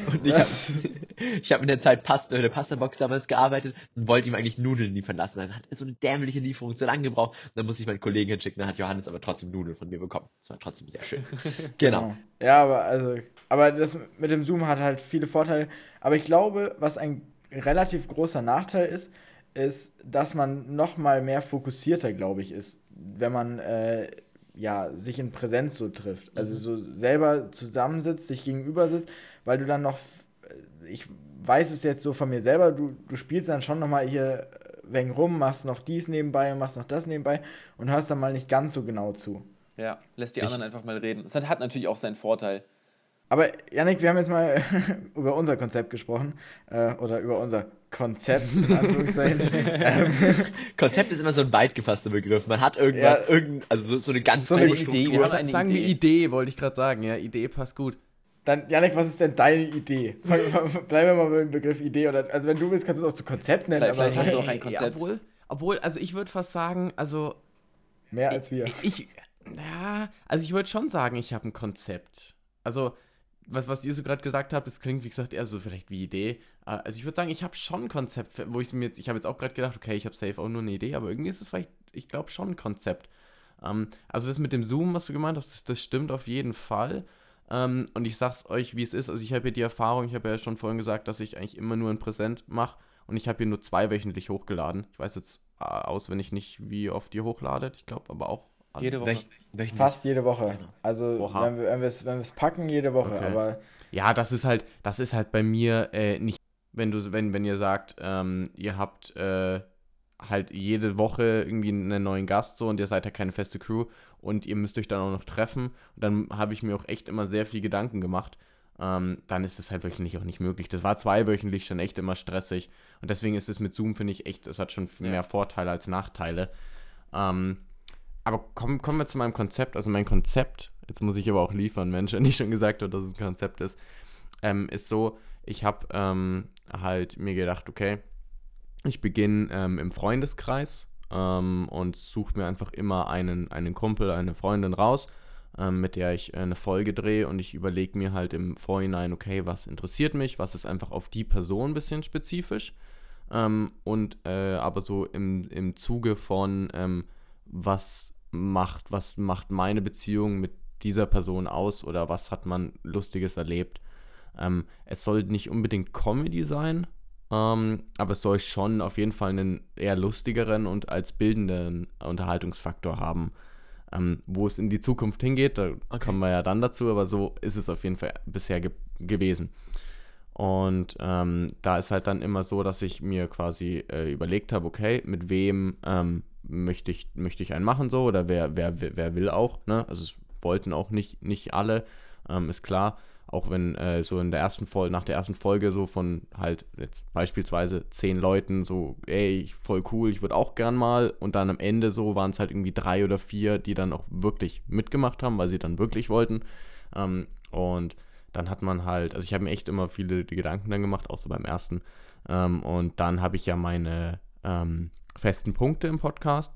Und ich habe hab in der Zeit Pasta, in der Pastabox damals gearbeitet und wollte ihm eigentlich Nudeln liefern lassen. Dann hat er so eine dämliche Lieferung so lange gebraucht. Dann musste ich meinen Kollegen hinschicken, dann hat Johannes aber trotzdem Nudeln von mir bekommen. Das war trotzdem sehr schön. Genau. Ja, aber also, aber das mit dem Zoom hat halt viele Vorteile. Aber ich glaube, was ein relativ großer Nachteil ist, ist, dass man noch mal mehr fokussierter, glaube ich, ist, wenn man äh, ja sich in Präsenz so trifft. Also so selber zusammensitzt, sich gegenüber sitzt, weil du dann noch, äh, ich weiß es jetzt so von mir selber, du, du spielst dann schon noch mal hier wegen rum, machst noch dies nebenbei und machst noch das nebenbei und hörst dann mal nicht ganz so genau zu. Ja, lässt die Ich- anderen einfach mal reden. Hat, hat natürlich auch seinen Vorteil. Aber Yannick, wir haben jetzt mal über unser Konzept gesprochen. Äh, oder über unser Konzept, in Anführungszeichen. ähm, Konzept ist immer so ein weit gefasster Begriff. Man hat irgendwas, Ja. irgendein, also so, so eine ganz So eine Idee, wir haben eine sagen wir Idee. Idee, wollte ich gerade sagen. Ja, Idee passt gut. dann, Yannick, was ist denn deine Idee? Bleiben wir mal beim Begriff Idee. Oder, also wenn du willst, kannst du es auch zu Konzept nennen, Vielleicht- aber vielleicht hast du auch ein Konzept. obwohl, obwohl, also ich würde fast sagen, also mehr als wir. ich, ja, also ich würde schon sagen, ich habe ein Konzept. Also, was, was ihr so gerade gesagt habt, das klingt, wie gesagt, eher so vielleicht wie Idee. Äh, Also ich würde sagen, ich habe schon ein Konzept, wo ich mir jetzt, ich habe jetzt auch gerade gedacht, okay, ich habe safe auch nur eine Idee, aber irgendwie ist es vielleicht, ich glaube schon ein Konzept. Ähm, also das mit dem Zoom, was du gemeint hast, das, das stimmt auf jeden Fall. Ähm, und ich sag's euch, wie es ist. Also ich habe hier die Erfahrung, ich habe ja schon vorhin gesagt, dass ich eigentlich immer nur ein Präsent mache und ich habe hier nur zwei wöchentlich hochgeladen. Ich weiß jetzt äh, auswendig nicht, wie oft ihr hochladet. Ich glaube aber auch. Jede Woche. Welch, Fast jede Woche. Genau. Also Oha. wenn wir wenn wir es wenn wir's packen, jede Woche. Okay. Aber Ja, das ist halt, das ist halt bei mir äh, nicht, wenn du, wenn, wenn ihr sagt, ähm, ihr habt äh, halt jede Woche irgendwie einen neuen Gast so und ihr seid ja keine feste Crew und ihr müsst euch dann auch noch treffen, und dann habe ich mir auch echt immer sehr viel Gedanken gemacht. Ähm, dann ist es halt wöchentlich auch nicht möglich. Das war zweiwöchentlich schon echt immer stressig. Und deswegen ist es mit Zoom, finde ich, echt, es hat schon Ja. mehr Vorteile als Nachteile. Ähm, aber kommen, kommen wir zu meinem Konzept. Also mein Konzept, jetzt muss ich aber auch liefern, Mensch, wenn ich schon gesagt habe, dass es ein Konzept ist, ähm, ist so, ich habe ähm, halt mir gedacht, okay, ich beginne ähm, im Freundeskreis ähm, und suche mir einfach immer einen, einen Kumpel, eine Freundin raus, ähm, mit der ich äh, eine Folge drehe und ich überlege mir halt im Vorhinein, okay, was interessiert mich, was ist einfach auf die Person ein bisschen spezifisch ähm, und äh, aber so im, im Zuge von, was macht, was macht meine Beziehung mit dieser Person aus oder was hat man Lustiges erlebt. Ähm, es soll nicht unbedingt Comedy sein, ähm, aber es soll schon auf jeden Fall einen eher lustigeren und als bildenden Unterhaltungsfaktor haben. Ähm, wo es in die Zukunft hingeht, da Okay. kommen wir ja dann dazu, aber so ist es auf jeden Fall bisher ge gewesen. Und ähm, da ist halt dann immer so, dass ich mir quasi äh, überlegt habe, okay, mit wem ähm, möchte ich, möchte ich einen machen so oder wer, wer, wer, will auch, ne? Also es wollten auch nicht, nicht alle, ähm, ist klar. Auch wenn äh, so in der ersten Folge, nach der ersten Folge so von halt jetzt beispielsweise zehn Leuten so, ey, voll cool, ich würde auch gern mal. Und dann am Ende so waren es halt irgendwie drei oder vier, die dann auch wirklich mitgemacht haben, weil sie dann wirklich wollten. Ähm, und dann hat man halt, also ich habe mir echt immer viele Gedanken dann gemacht, so beim ersten. Ähm, und dann habe ich ja meine ähm, festen Punkte im Podcast.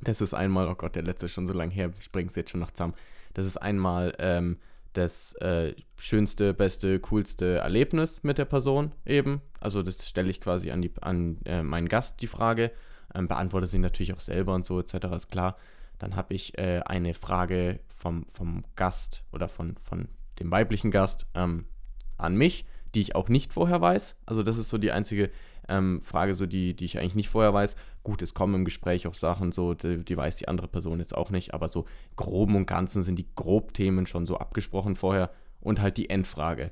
Das ist einmal, oh Gott, der letzte ist schon so lange her, ich bringe es jetzt schon noch zusammen. Das ist einmal ähm, das äh, schönste, beste, coolste Erlebnis mit der Person eben. Also das stelle ich quasi an, die, an äh, meinen Gast die Frage, ähm, beantworte sie natürlich auch selber und so etc. ist klar. Dann habe ich äh, eine Frage vom, vom Gast oder von, von dem weiblichen Gast ähm, an mich, die ich auch nicht vorher weiß. Also das ist so die einzige ähm, Frage, so die, die ich eigentlich nicht vorher weiß. Gut, es kommen im Gespräch auch Sachen, so die, die weiß die andere Person jetzt auch nicht, aber so groben und ganzen sind die Grobthemen schon so abgesprochen vorher und halt die Endfrage.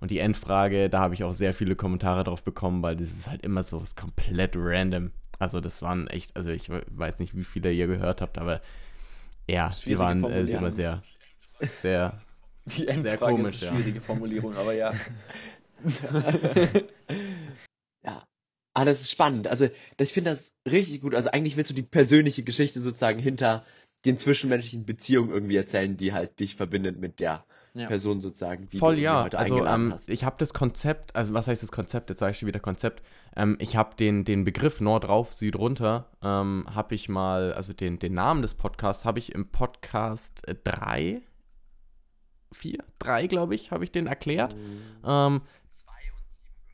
Und die Endfrage, da habe ich auch sehr viele Kommentare drauf bekommen, weil das ist halt immer so was komplett random. Also das waren echt, also ich we- weiß nicht, wie viele ihr gehört habt, aber ja, die waren äh, immer sehr, sehr Die Endfrage komisch, ist ja. eine schwierige Formulierung, aber ja. Ah, das ist spannend. Also, das, ich finde das richtig gut. Also, eigentlich willst du die persönliche Geschichte sozusagen hinter den zwischenmenschlichen Beziehungen irgendwie erzählen, die halt dich verbindet mit der Ja. Person sozusagen, Voll ja. Also ähm, ich habe das Konzept, also was heißt das Konzept? Jetzt sage ich schon wieder Konzept. Ähm, ich habe den, den Begriff Nord rauf, Süd runter, ähm, habe ich mal, also den, den Namen des Podcasts habe ich im Podcast 3, 4, 3 glaube ich, habe ich den erklärt. Ähm,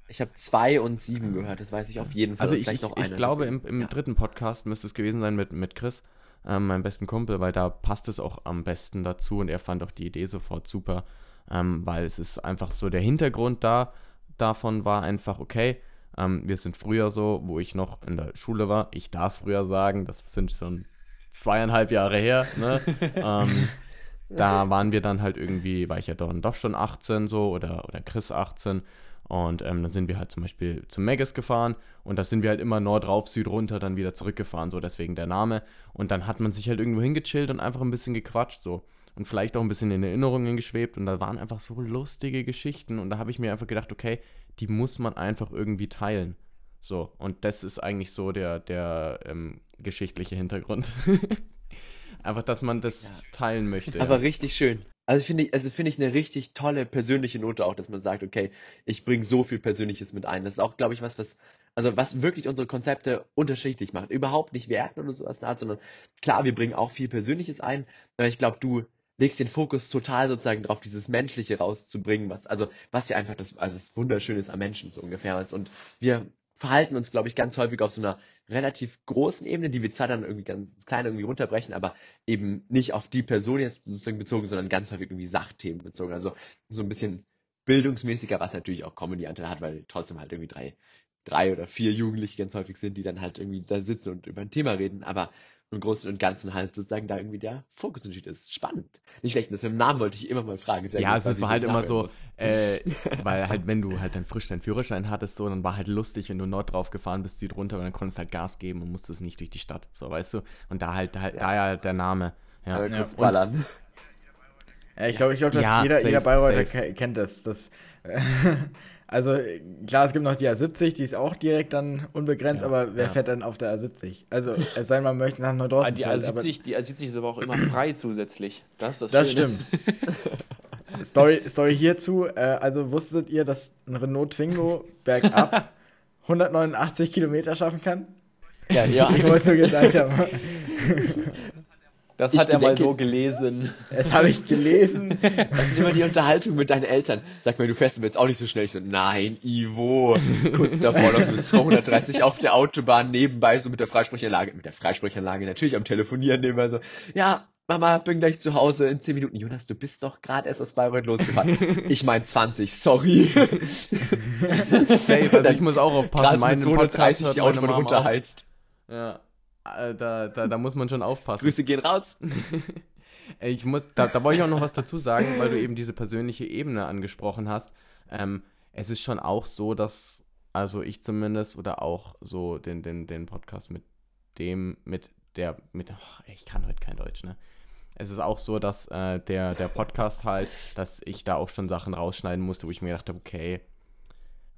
Ich habe zwei und sieben gehört, das weiß ich auf jeden Fall. Also ich, vielleicht ich, ich glaube, im, im ja. dritten Podcast müsste es gewesen sein mit, mit Chris, ähm, meinem besten Kumpel, weil da passt es auch am besten dazu und er fand auch die Idee sofort super, ähm, weil es ist einfach so, der Hintergrund da davon war einfach, okay, ähm, wir sind früher so, wo ich noch in der Schule war, ich darf früher sagen, das sind schon zweieinhalb Jahre her, ne? ähm, da waren wir dann halt irgendwie, war ich ja dann doch schon 18 so oder, oder Chris 18 und ähm, dann sind wir halt zum Beispiel zum Megas gefahren und da sind wir halt immer Nord rauf, Süd runter, dann wieder zurückgefahren, so deswegen der Name. Und dann hat man sich halt irgendwo hingechillt und einfach ein bisschen gequatscht so. Und vielleicht auch ein bisschen in Erinnerungen geschwebt und da waren einfach so lustige Geschichten und da habe ich mir einfach gedacht, okay, die muss man einfach irgendwie teilen. So, und das ist eigentlich so der, der ähm, geschichtliche Hintergrund. einfach, dass man das Ja. teilen möchte. Aber ja. richtig schön. Also finde ich, also finde ich eine richtig tolle persönliche Note auch, dass man sagt, okay, ich bringe so viel Persönliches mit ein. Das ist auch, glaube ich, was, was, also was wirklich unsere Konzepte unterschiedlich macht. Überhaupt nicht werten oder sowas Art, sondern klar, wir bringen auch viel Persönliches ein, aber ich glaube, du legst den Fokus total sozusagen drauf, dieses Menschliche rauszubringen, was, also, was ja einfach das, also das Wunderschöne ist am Menschen so ungefähr. Und wir verhalten uns, glaube ich, ganz häufig auf so einer relativ großen Ebene, die wir zwar dann irgendwie ganz klein irgendwie runterbrechen, aber eben nicht auf die Person jetzt sozusagen bezogen, sondern ganz häufig irgendwie Sachthemen bezogen. Also so ein bisschen bildungsmäßiger, was natürlich auch Comedy-Anteil hat, weil trotzdem halt irgendwie drei, drei oder vier Jugendliche ganz häufig sind, die dann halt irgendwie da sitzen und über ein Thema reden, aber im Großen und Ganzen halt sozusagen da irgendwie der Fokusunterschied ist. Spannend. Nicht schlecht, das mit dem Namen wollte ich immer mal fragen. Sehr Ja, gut, es ich halt immer so, äh, weil halt, wenn du halt dann frisch deinen Führerschein hattest, so, dann war halt lustig, wenn du Nord drauf gefahren bist, Süd runter, und dann konntest halt Gas geben und musstest nicht durch die Stadt, so, weißt du? Und da halt, halt Ja. daher halt der Name. Ja. Aber Ja. kurz Und- ballern. Ja, ich glaube, ich glaube, dass Ja, jeder, safe, jeder Bayreuther kennt das. das also klar, es gibt noch die A70, die ist auch direkt dann unbegrenzt, Ja, aber wer ja. fährt dann auf der A70? Also es sei denn, man möchte nach Ah, Nordorsten die, fahren, aber A70, die A70 ist aber auch immer frei zusätzlich. Das ist das, das stimmt. Story, Story hierzu, äh, also wusstet ihr, dass ein Renault Twingo bergab 189 Kilometer schaffen kann? Ja, ja. Ich wollte es nur gesagt haben. Das Ich hat er mal denke- so gelesen. Das habe ich gelesen. Das ist immer die Unterhaltung mit deinen Eltern. Sag mal, du fährst jetzt auch nicht so schnell. Ich so, nein, Ivo. Kurz davor noch mit 230 auf der Autobahn nebenbei, so mit der Freisprechanlage, mit der Freisprechanlage natürlich am Telefonieren nebenbei so, ja, Mama, bin gleich zu Hause in 10 Minuten. Jonas, du bist doch gerade erst aus Bayreuth losgefahren. Ich mein 20, sorry. Safe, also ich muss auch aufpassen, Podcast 230 hört die meine Autobahn Mama auch. runterheizt. Ja, da, da, da muss man schon aufpassen. Grüße gehen raus. Ich muss, da, da wollte ich auch noch was dazu sagen, weil du eben diese persönliche Ebene angesprochen hast. Ähm, es ist schon auch so, dass, also ich zumindest oder auch so den, den, den Podcast mit dem, mit der, mit, ach, ich kann heute kein Deutsch, ne? Es ist auch so, dass äh, der, der Podcast halt, dass ich da auch schon Sachen rausschneiden musste, wo ich mir gedacht habe, okay,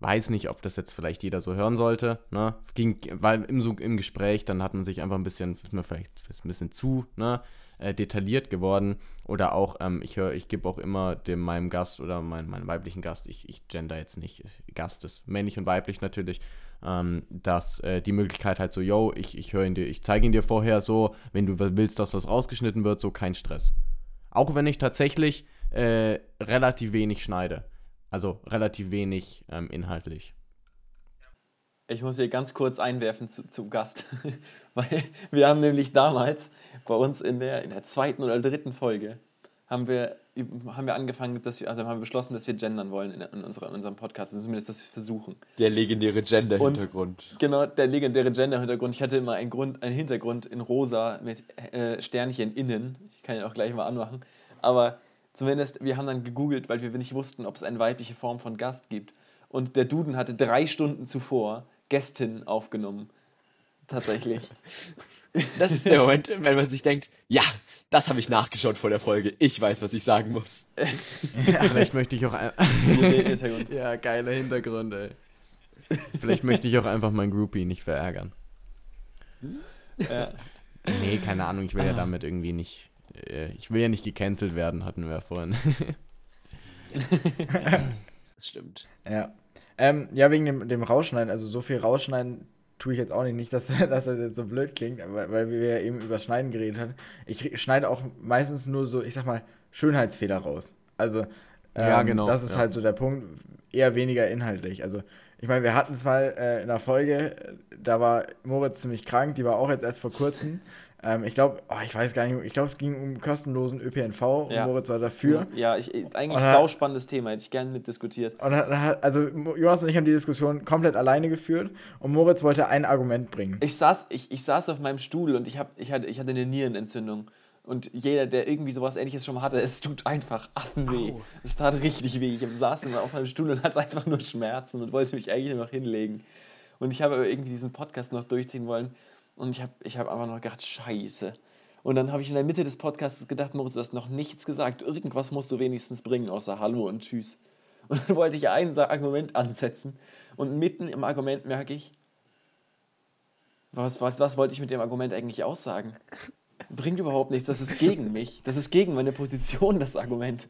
weiß nicht, ob das jetzt vielleicht jeder so hören sollte, ne? Ging, weil im, im Gespräch, dann hat man sich einfach ein bisschen, ist mir vielleicht ist ein bisschen zu, ne? äh, detailliert geworden. Oder auch, ähm, ich höre, ich gebe auch immer dem meinem Gast oder mein, meinem weiblichen Gast, ich, ich gender jetzt nicht, Gast ist männlich und weiblich natürlich, ähm, dass äh, die Möglichkeit halt so, yo, ich, ich höre ihn dir, ich zeige ihn dir vorher so, wenn du willst, dass was rausgeschnitten wird, so kein Stress. Auch wenn ich tatsächlich äh, relativ wenig schneide. Also relativ wenig ähm, inhaltlich. Ich muss hier ganz kurz einwerfen zu, zu Gast, weil wir haben nämlich damals bei uns in der, in der zweiten oder dritten Folge haben wir, haben wir angefangen, dass wir, also haben wir beschlossen, dass wir gendern wollen in, in, unserer, in unserem Podcast, also zumindest, dass wir versuchen. Der legendäre Gender-Hintergrund. Genau, der legendäre Gender-Hintergrund. Ich hatte immer einen, Grund, einen Hintergrund in rosa mit äh, Sternchen innen. Ich kann ja auch gleich mal anmachen. Aber zumindest, wir haben dann gegoogelt, weil wir nicht wussten, ob es eine weibliche Form von Gast gibt. Und der Duden hatte drei Stunden zuvor Gästin aufgenommen. Tatsächlich. Das ist der Moment, wenn man sich denkt, ja, das habe ich nachgeschaut vor der Folge. Ich weiß, was ich sagen muss. Vielleicht möchte ich auch. Ja, geile Hintergründe. Vielleicht möchte ich auch einfach mein Groupie nicht verärgern. Ja. Nee, keine Ahnung, ich will ja Ah. damit irgendwie nicht. Äh, ich will ja nicht gecancelt werden, hatten wir ja vorhin. Das stimmt. Ja. Ähm, ja, wegen dem, dem Rausschneiden, also so viel Rausschneiden tue ich jetzt auch nicht. Nicht, dass, dass das jetzt so blöd klingt, aber, weil wir ja eben über Schneiden geredet haben. Ich schneide auch meistens nur so, ich sag mal, Schönheitsfehler raus. Also, ähm, Ja, genau, Das ist ja. halt so der Punkt, eher weniger inhaltlich. Also, ich meine, wir hatten es mal äh, in einer Folge, da war Moritz ziemlich krank, die war auch jetzt erst vor kurzem. Ähm, ich glaube, oh, ich weiß gar nicht, ich glaube, es ging um kostenlosen ÖPNV und Ja. Moritz war dafür. Ja, ich, eigentlich Oder- sauspannendes Thema, hätte ich gerne mitdiskutiert. Und hat, also Jonas und ich haben die Diskussion komplett alleine geführt und Moritz wollte ein Argument bringen. Ich saß, ich, ich saß auf meinem Stuhl und ich, hab, ich, hatte, ich hatte eine Nierenentzündung. Und jeder, der irgendwie sowas ähnliches schon mal hatte, es tut einfach affenweh. Au. Es tat richtig weh. Ich saß immer auf meinem Stuhl und hatte einfach nur Schmerzen und wollte mich eigentlich nur noch hinlegen. Und ich habe irgendwie diesen Podcast noch durchziehen wollen. Und ich habe ich hab einfach noch gedacht, scheiße. Und dann habe ich in der Mitte des Podcasts gedacht, Moritz, du hast noch nichts gesagt. Irgendwas musst du wenigstens bringen, außer Hallo und Tschüss. Und dann wollte ich ein Argument ansetzen. Und mitten im Argument merke ich, was, was, was wollte ich mit dem Argument eigentlich aussagen? Bringt überhaupt nichts, das ist gegen mich. Das ist gegen meine Position, das Argument.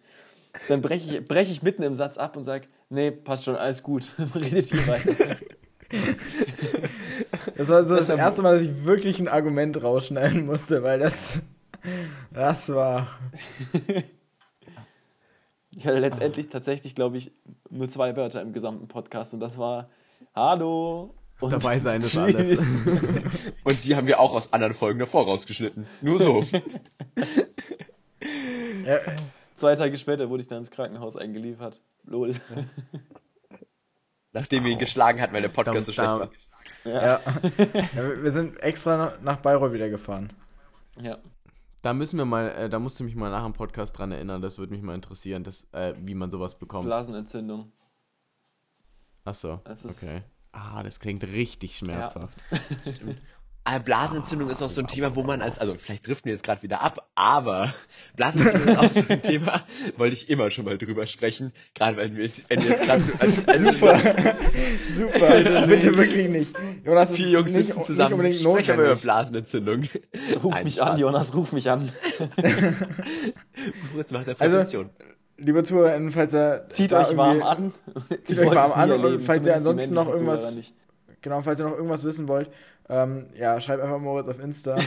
Dann breche ich, brech ich mitten im Satz ab und sage, nee, passt schon, alles gut. Redet ihr weiter. Das war so das, Das erste Mal, dass ich wirklich ein Argument rausschneiden musste, weil das, das war. Ich hatte letztendlich tatsächlich, glaube ich, nur zwei Wörter im gesamten Podcast und das war Hallo und Dabei sein ist alles. Und die haben wir auch aus anderen Folgen davor rausgeschnitten. Nur so. Ja, Zwei Tage später wurde ich dann ins Krankenhaus eingeliefert. Lol. Nachdem wir ihn geschlagen hatten, weil der Podcast so schlecht Da- war. Ja. ja wir wir sind extra nach- Bayreuth wieder gefahren. Ja. Da müssen wir mal, äh, da musst du mich mal nach dem Podcast dran erinnern, das würde mich mal interessieren, das, äh, wie man sowas bekommt. Blasenentzündung. Achso, okay. Ah, das klingt richtig schmerzhaft. Aber Blasenentzündung ist auch so ein Thema, wo man als, also vielleicht driften wir jetzt gerade wieder ab, aber Blasenentzündung ist auch so ein Thema, wollte ich immer schon mal drüber sprechen, gerade wenn wir jetzt, wenn wir jetzt gerade so als, als Super. Super. Bitte wirklich nicht. Jonas, das vier ist Jungs nicht, sitzen nicht zusammen, unbedingt sprechen wir über. Blasenentzündung. Ruf Nein, mich an, Spaß. Jonas, ruf mich an. Jetzt macht er Also, Prävention. Liebe ZuhörerInnen, falls ihr. Zieht euch warm an. Zieht Ich euch warm an und falls ihr ansonsten noch irgendwas- nicht. Genau, falls ihr noch irgendwas wissen wollt, ähm, ja, schreibt einfach Moritz auf Insta.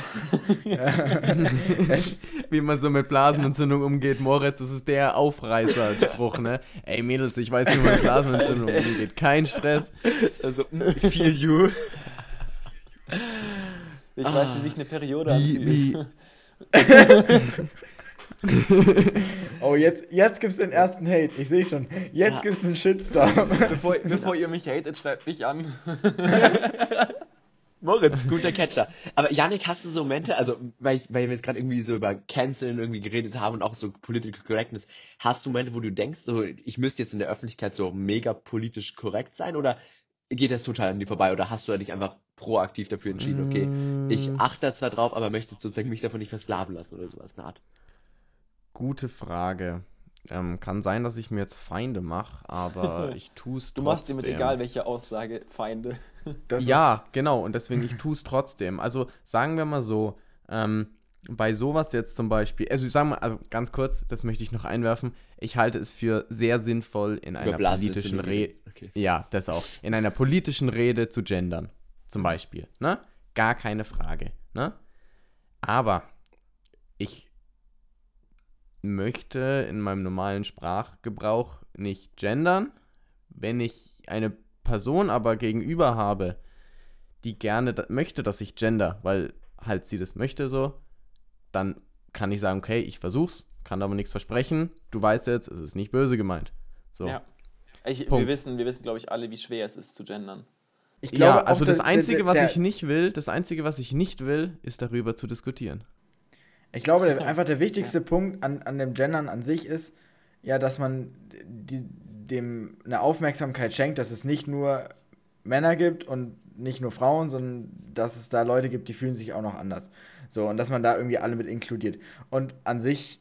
Wie man so mit Blasenentzündung umgeht, Moritz, das ist der Aufreißer-Spruch, ne? Ey Mädels, ich weiß, wie man mit Blasenentzündung umgeht. Kein Stress. Also, feel you. Ich Ah. weiß, wie sich eine Periode Wie- anfühlt. Oh, jetzt, jetzt gibt's den ersten Hate. Ich sehe schon. Jetzt Ja. gibt's einen Shitstorm. Bevor, bevor ihr mich hatet, schreibt mich an. Moritz, guter Catcher. Aber Yannick, hast du so Momente, also weil, ich, weil wir jetzt gerade irgendwie so über Canceln irgendwie geredet haben und auch so Political Correctness, hast du Momente, wo du denkst, so ich müsste jetzt in der Öffentlichkeit so mega politisch korrekt sein oder geht das total an dir vorbei oder hast du dich einfach proaktiv dafür entschieden, okay, ich Mm, achte da zwar drauf, aber möchte sozusagen mich davon nicht versklaven lassen oder sowas in der Art. Gute Frage. Ähm, kann sein, dass ich mir jetzt Feinde mache, aber ich tue es Du trotzdem. machst dir mit egal welcher Aussage Feinde. Das ja, ist- genau, und deswegen, ich tue es trotzdem. Also sagen wir mal so, ähm, bei sowas jetzt zum Beispiel, also ich sag mal, also ganz kurz, das möchte ich noch einwerfen, ich halte es für sehr sinnvoll, in einer politischen Rede, Okay. ja, das auch, in einer politischen Rede zu gendern, zum Beispiel, ne? Gar keine Frage, ne? Aber ich möchte in meinem normalen Sprachgebrauch nicht gendern, wenn ich eine Person aber gegenüber habe, die gerne da möchte, dass ich gender, weil halt sie das möchte so, dann kann ich sagen, okay, ich versuch's, kann aber nichts versprechen. Du weißt jetzt, es ist nicht böse gemeint. So. Ja. Ich, wir wissen, wir wissen, glaube ich, alle, wie schwer es ist zu gendern. Ich ja, glaube, also auch das der- Einzige, der- was der- ich nicht will, das Einzige, was ich nicht will, ist darüber zu diskutieren. Ich glaube, der, einfach der wichtigste Punkt an, an dem Gendern an sich ist, ja, dass man die, dem eine Aufmerksamkeit schenkt, dass es nicht nur Männer gibt und nicht nur Frauen, sondern dass es da Leute gibt, die fühlen sich auch noch anders. So, und dass man da irgendwie alle mit inkludiert. Und an sich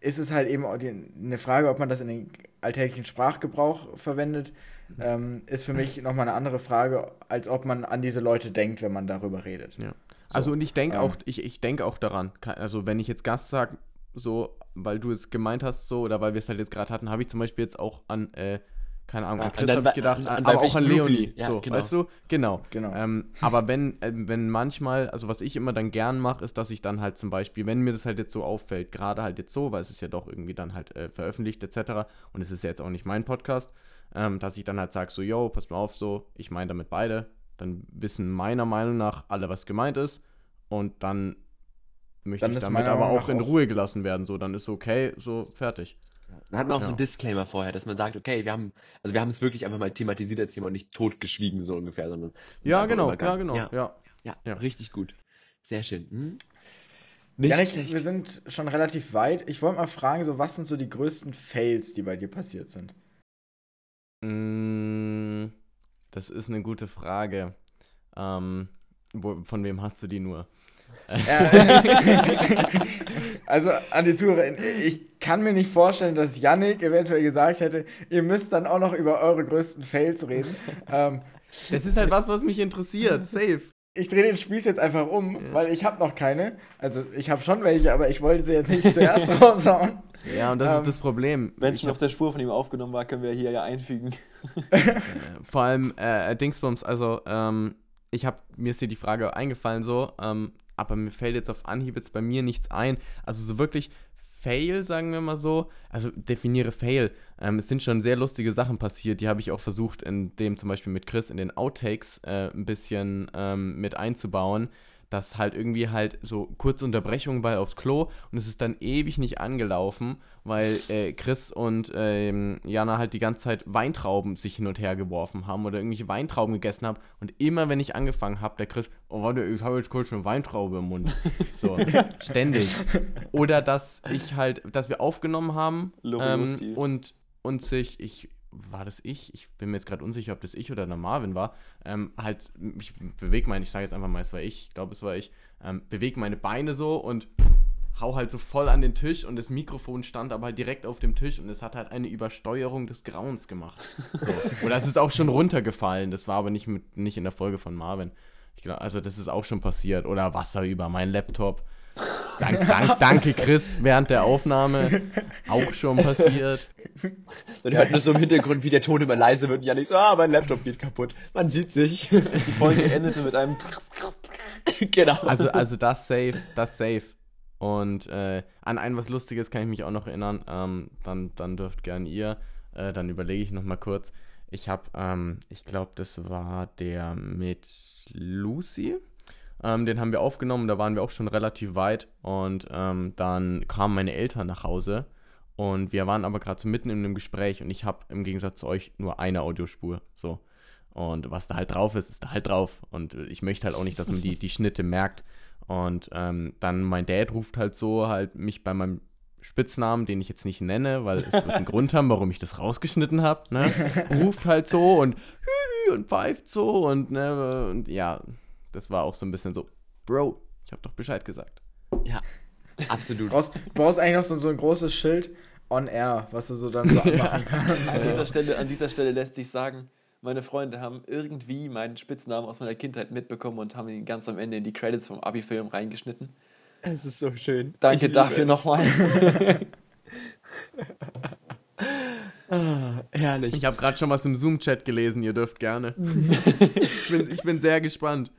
ist es halt eben auch die, eine Frage, ob man das in den alltäglichen Sprachgebrauch verwendet, ähm, ist für mich nochmal eine andere Frage, als ob man an diese Leute denkt, wenn man darüber redet. Ja. Also und ich denke ähm. auch, ich, ich denke auch daran. Also wenn ich jetzt Gast sage, so, weil du es gemeint hast, so, oder weil wir es halt jetzt gerade hatten, habe ich zum Beispiel jetzt auch an, äh, keine Ahnung, Ja, an Chris habe ich gedacht, an- an, aber auch an. Leonie. Ja, so, genau. weißt du? Genau. Genau. Ähm, aber wenn, äh, wenn manchmal, also was ich immer dann gern mache, ist, dass ich dann halt zum Beispiel, wenn mir das halt jetzt so auffällt, gerade halt jetzt so, weil es ist ja doch irgendwie dann halt äh, veröffentlicht etc. und es ist ja jetzt auch nicht mein Podcast, ähm, dass ich dann halt sage, so, yo, pass mal auf, so, ich meine damit beide, dann wissen meiner Meinung nach alle, was gemeint ist und dann möchte Dann ich damit meiner aber auch in Ruhe gelassen werden, so, dann ist okay, so, fertig. Dann hat man auch so Ja. einen Disclaimer vorher, dass man sagt, okay, wir haben, also wir haben es wirklich einfach mal thematisiert als Thema und nicht totgeschwiegen so ungefähr, sondern Ja, genau, ja, genau, Ja, ja. ja, Ja. richtig gut. Sehr schön. Hm? Nicht Janik, schlecht. wir sind schon relativ weit. Ich wollte mal fragen, so, was sind so die größten Fails, die bei dir passiert sind? Mm, Das ist eine gute Frage. Ähm, wo, von wem hast du die nur? Äh, also an die Zuhörer, ich kann mir nicht vorstellen, dass Yannick eventuell gesagt hätte, ihr müsst dann auch noch über eure größten Fails reden. Ähm, Das ist halt was, was mich interessiert. Safe. ich drehe den Spieß jetzt einfach um, weil ich habe noch keine. Also ich habe schon welche, aber ich wollte sie jetzt nicht zuerst raushauen. Ja, und das Ähm, ist das Problem. Wenn es Ich schon hab- auf der Spur von ihm aufgenommen war, können wir hier ja einfügen. Vor allem äh, Dingsbums, also ähm, ich habe mir ist hier die Frage eingefallen so, ähm, aber mir fällt jetzt auf Anhieb jetzt bei mir nichts ein. Also so wirklich Fail, sagen wir mal so. Also definiere Fail. Ähm, es sind schon sehr lustige Sachen passiert, die habe ich auch versucht, in dem zum Beispiel mit Chris in den Outtakes äh, ein bisschen ähm, mit einzubauen. Dass halt irgendwie halt so kurze Unterbrechungen weil aufs Klo und es ist dann ewig nicht angelaufen, weil äh, Chris und ähm, Jana halt die ganze Zeit Weintrauben sich hin und her geworfen haben oder irgendwelche Weintrauben gegessen haben und immer wenn ich angefangen habe, der Chris, oh warte, ich habe jetzt kurz eine Weintraube im Mund. So, ständig. Oder dass ich halt, dass wir aufgenommen haben ähm, und, und sich, ich, war das ich? Ich bin mir jetzt gerade unsicher, ob das ich oder der Marvin war. Ähm, halt, ich bewege meine, ich sage jetzt einfach mal, es war ich, ich glaube, es war ich, ähm, bewege meine Beine so und hau halt so voll an den Tisch und das Mikrofon stand aber halt direkt auf dem Tisch und es hat halt eine Übersteuerung des Grauens gemacht. So. Oder es ist auch schon runtergefallen, das war aber nicht, mit, nicht in der Folge von Marvin. Ich glaub, also das ist auch schon passiert. Oder Wasser über meinen Laptop. Dank, dank, danke Chris während der Aufnahme. Auch schon passiert. Man hört nur so im Hintergrund, wie der Ton immer leise wird und ja nicht so, ah, mein Laptop geht kaputt. Man sieht sich. Die Folge endete mit einem. genau. Also, also das safe, das safe. Und äh, an ein was Lustiges kann ich mich auch noch erinnern. Ähm, dann, dann dürft gern ihr. Äh, dann überlege ich noch mal kurz. Ich habe, ähm, ich glaube, das war der mit Lucy. Ähm, den haben wir aufgenommen, da waren wir auch schon relativ weit. Und ähm, dann kamen meine Eltern nach Hause. Und wir waren aber gerade so mitten in einem Gespräch und ich habe im Gegensatz zu euch nur eine Audiospur. So. Und was da halt drauf ist, ist da halt drauf. Und ich möchte halt auch nicht, dass man die, die Schnitte merkt. Und ähm, dann mein Dad ruft halt so halt mich bei meinem Spitznamen, den ich jetzt nicht nenne, weil es wird einen Grund haben, warum ich das rausgeschnitten habe, ne? ruft halt so und und pfeift so und ne, und ja, das war auch so ein bisschen so, Bro, ich habe doch Bescheid gesagt. Ja, absolut. Du brauchst, brauchst eigentlich noch so, so ein großes Schild on air, was du so dann so anmachen kannst. An dieser, Stelle, an dieser Stelle lässt sich sagen, meine Freunde haben irgendwie meinen Spitznamen aus meiner Kindheit mitbekommen und haben ihn ganz am Ende in die Credits vom Abi-Film reingeschnitten. Es ist so schön. Danke dafür nochmal. Ah, herrlich. Ich habe gerade schon was im Zoom-Chat gelesen, ihr dürft gerne. ich, bin, ich bin sehr gespannt.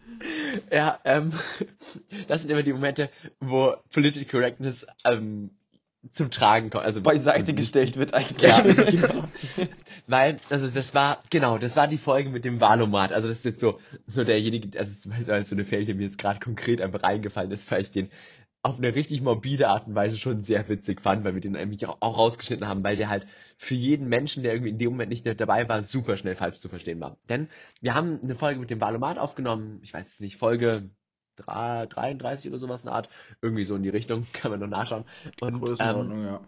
Ja, ähm, das sind immer die Momente, wo Political Correctness ähm, zum Tragen kommt. Also Beiseite gestellt wird eigentlich. Ja, genau. Weil, also das war, genau, das war die Folge mit dem Valomat. Also das ist jetzt so, so derjenige, also ist halt so eine Feld, die mir jetzt gerade konkret einfach reingefallen ist, weil ich den auf eine richtig morbide Art und Weise schon sehr witzig fand, weil wir den eigentlich auch, rausgeschnitten haben, weil der halt für jeden Menschen, der irgendwie in dem Moment nicht dabei war, super schnell falsch zu verstehen war. Denn wir haben eine Folge mit dem Valomat aufgenommen, ich weiß nicht, Folge 3, 33 oder sowas eine Art, irgendwie so in die Richtung, kann man noch nachschauen. Und, ähm, Größenordnung, ja.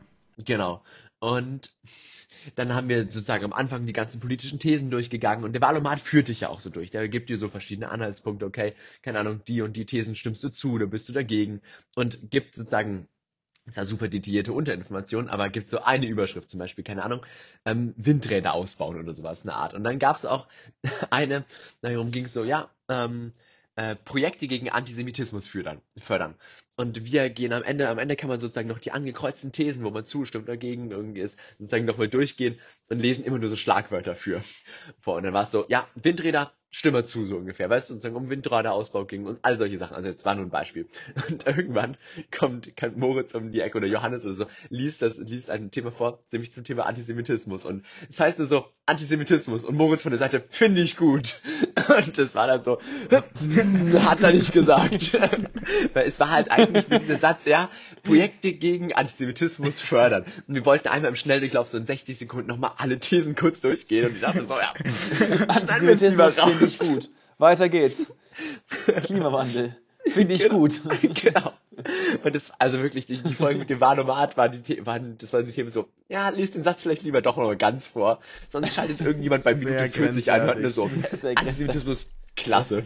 Genau. Und dann haben wir sozusagen am Anfang die ganzen politischen Thesen durchgegangen und der Wahlomat führt dich ja auch so durch. Der gibt dir so verschiedene Anhaltspunkte, okay, keine Ahnung, die und die Thesen stimmst du zu, oder bist du dagegen und gibt sozusagen zwar super detaillierte Unterinformationen, aber gibt so eine Überschrift zum Beispiel, keine Ahnung, ähm, Windräder ausbauen oder sowas, eine Art. Und dann gab es auch eine, darum ging es so, ja, ähm, äh, Projekte gegen Antisemitismus fördern, fördern. Und wir gehen am Ende, am Ende kann man sozusagen noch die angekreuzten Thesen, wo man zustimmt dagegen irgendwie ist, sozusagen nochmal durchgehen und lesen immer nur so Schlagwörter für. Und dann war es so, ja, Windräder Stimme zu, so ungefähr, weil es sozusagen um Windraderausbau ging und all solche Sachen. Also jetzt war nur ein Beispiel. Und irgendwann kommt, kommt Moritz um die Ecke oder Johannes oder so, liest das, liest ein Thema vor, nämlich zum Thema Antisemitismus. Und es heißt nur so, Antisemitismus und Moritz von der Seite, finde ich gut. Und das war dann so, hat er nicht gesagt. weil es war halt eigentlich nur dieser Satz, ja, Projekte gegen Antisemitismus fördern. Und wir wollten einmal im Schnelldurchlauf so in 60 Sekunden nochmal alle Thesen kurz durchgehen und ich dachte so, ja, Antisemitismus finde ich gut. Weiter geht's. Klimawandel. Finde ich Genau. gut. genau. Und das, also wirklich, die, die Folgen mit dem Vanomat waren die, The- waren, das waren die Themen so, ja, lies den Satz vielleicht lieber doch noch mal ganz vor, sonst schaltet irgendjemand bei Minute 40 ein und nur so, Sehr Antisemitismus, klasse.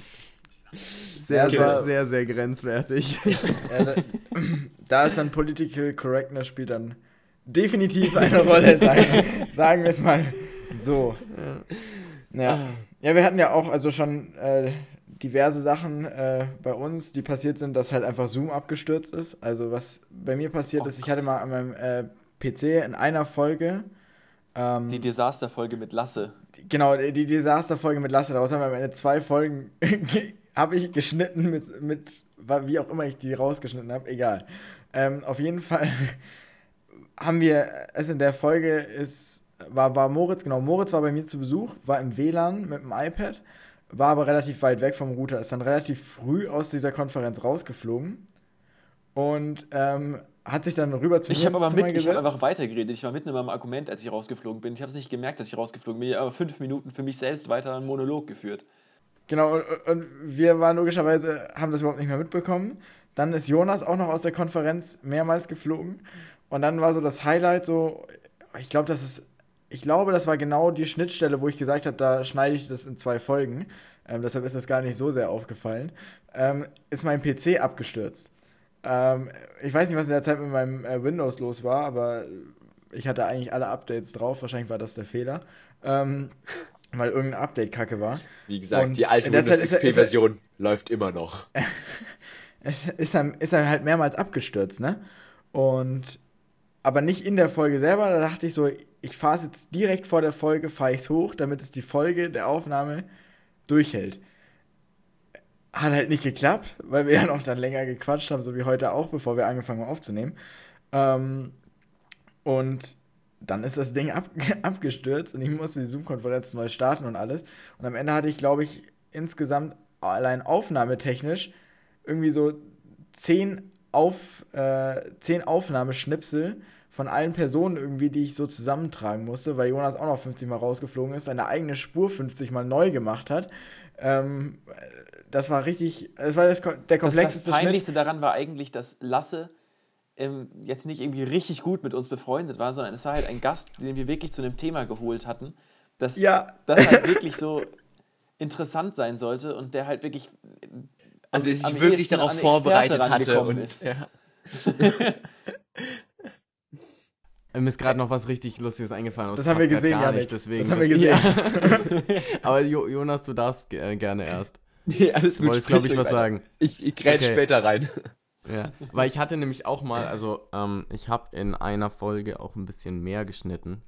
Sehr, Ja, sehr, sehr, sehr grenzwertig. Ja, da, da ist dann Political Correctness spielt dann definitiv eine Rolle, sagen, sagen wir es mal so. Ja. ja, wir hatten ja auch also schon äh, diverse Sachen äh, bei uns, die passiert sind, dass halt einfach Zoom abgestürzt ist. Also was bei mir passiert Oh ist, ich hatte mal an meinem äh, PC in einer Folge ähm, Die Desasterfolge mit Lasse. Genau, die die Desasterfolge mit Lasse, daraus haben wir am Ende zwei Folgen, habe ich geschnitten mit, mit, wie auch immer ich die rausgeschnitten habe, egal. Ähm, auf jeden Fall haben wir es in der Folge ist, war, war Moritz, genau, Moritz war bei mir zu Besuch, war im WLAN mit dem iPad, war aber relativ weit weg vom Router, ist dann relativ früh aus dieser Konferenz rausgeflogen und ähm, hat sich dann rüber zu Ich mir habe aber mit, ich habe einfach weitergeredet. Ich war mitten in meinem Argument, als ich rausgeflogen bin. Ich habe es nicht gemerkt, dass ich rausgeflogen bin. Ich habe aber fünf Minuten für mich selbst weiter einen Monolog geführt. Genau, und, und wir waren logischerweise, haben das überhaupt nicht mehr mitbekommen. Dann ist Jonas auch noch aus der Konferenz mehrmals geflogen. Und dann war so das Highlight so, ich glaube, das ist, ich glaube, das war genau die Schnittstelle, wo ich gesagt habe, da schneide ich das in zwei Folgen. Ähm, deshalb ist das gar nicht so sehr aufgefallen. Ähm, ist mein PC abgestürzt. Ähm, ich weiß nicht, was in der Zeit mit meinem äh, Windows los war, aber ich hatte eigentlich alle Updates drauf. Wahrscheinlich war das der Fehler. Ähm, weil irgendein Update kacke war. Wie gesagt, Und die alte Windows ist er- ist er- XP-Version läuft immer noch. es ist er, ist er halt mehrmals abgestürzt, ne? Und aber nicht in der Folge selber, da dachte ich so, ich fahre es jetzt direkt vor der Folge, fahre ich es hoch, damit es die Folge der Aufnahme durchhält. Hat halt nicht geklappt, weil wir ja noch dann länger gequatscht haben, so wie heute auch, bevor wir angefangen haben aufzunehmen. Ähm, und dann ist das Ding ab, abgestürzt und ich musste die Zoom-Konferenz neu starten und alles. Und am Ende hatte ich, glaube ich, insgesamt allein aufnahmetechnisch irgendwie so zehn, auf, äh, zehn Aufnahmeschnipsel von allen Personen irgendwie, die ich so zusammentragen musste, weil Jonas auch noch 50 Mal rausgeflogen ist, seine eigene Spur 50 Mal neu gemacht hat. Ähm, das war richtig, das war das, der Das, das komplexeste Schnitt. Peinlichste daran war eigentlich, dass Lasse ähm, jetzt nicht irgendwie richtig gut mit uns befreundet war, sondern es war halt ein Gast, den wir wirklich zu einem Thema geholt hatten, das, Ja. das halt wirklich so interessant sein sollte und der halt wirklich Also, am der sich wirklich darauf an vorbereitet hatte. Und, ist. ja. Mir ist gerade noch was richtig Lustiges eingefallen. Das es haben wir gesehen, gar Janik. nicht, deswegen. Das haben wir gesehen. Ja. Aber jo Jonas, du darfst äh, gerne erst. Nee, alles Du gut. wolltest, glaube ich, was sagen. Ich, ich grätsch Okay. später rein. Ja, weil ich hatte nämlich auch mal, also ähm, ich habe in einer Folge auch ein bisschen mehr geschnitten.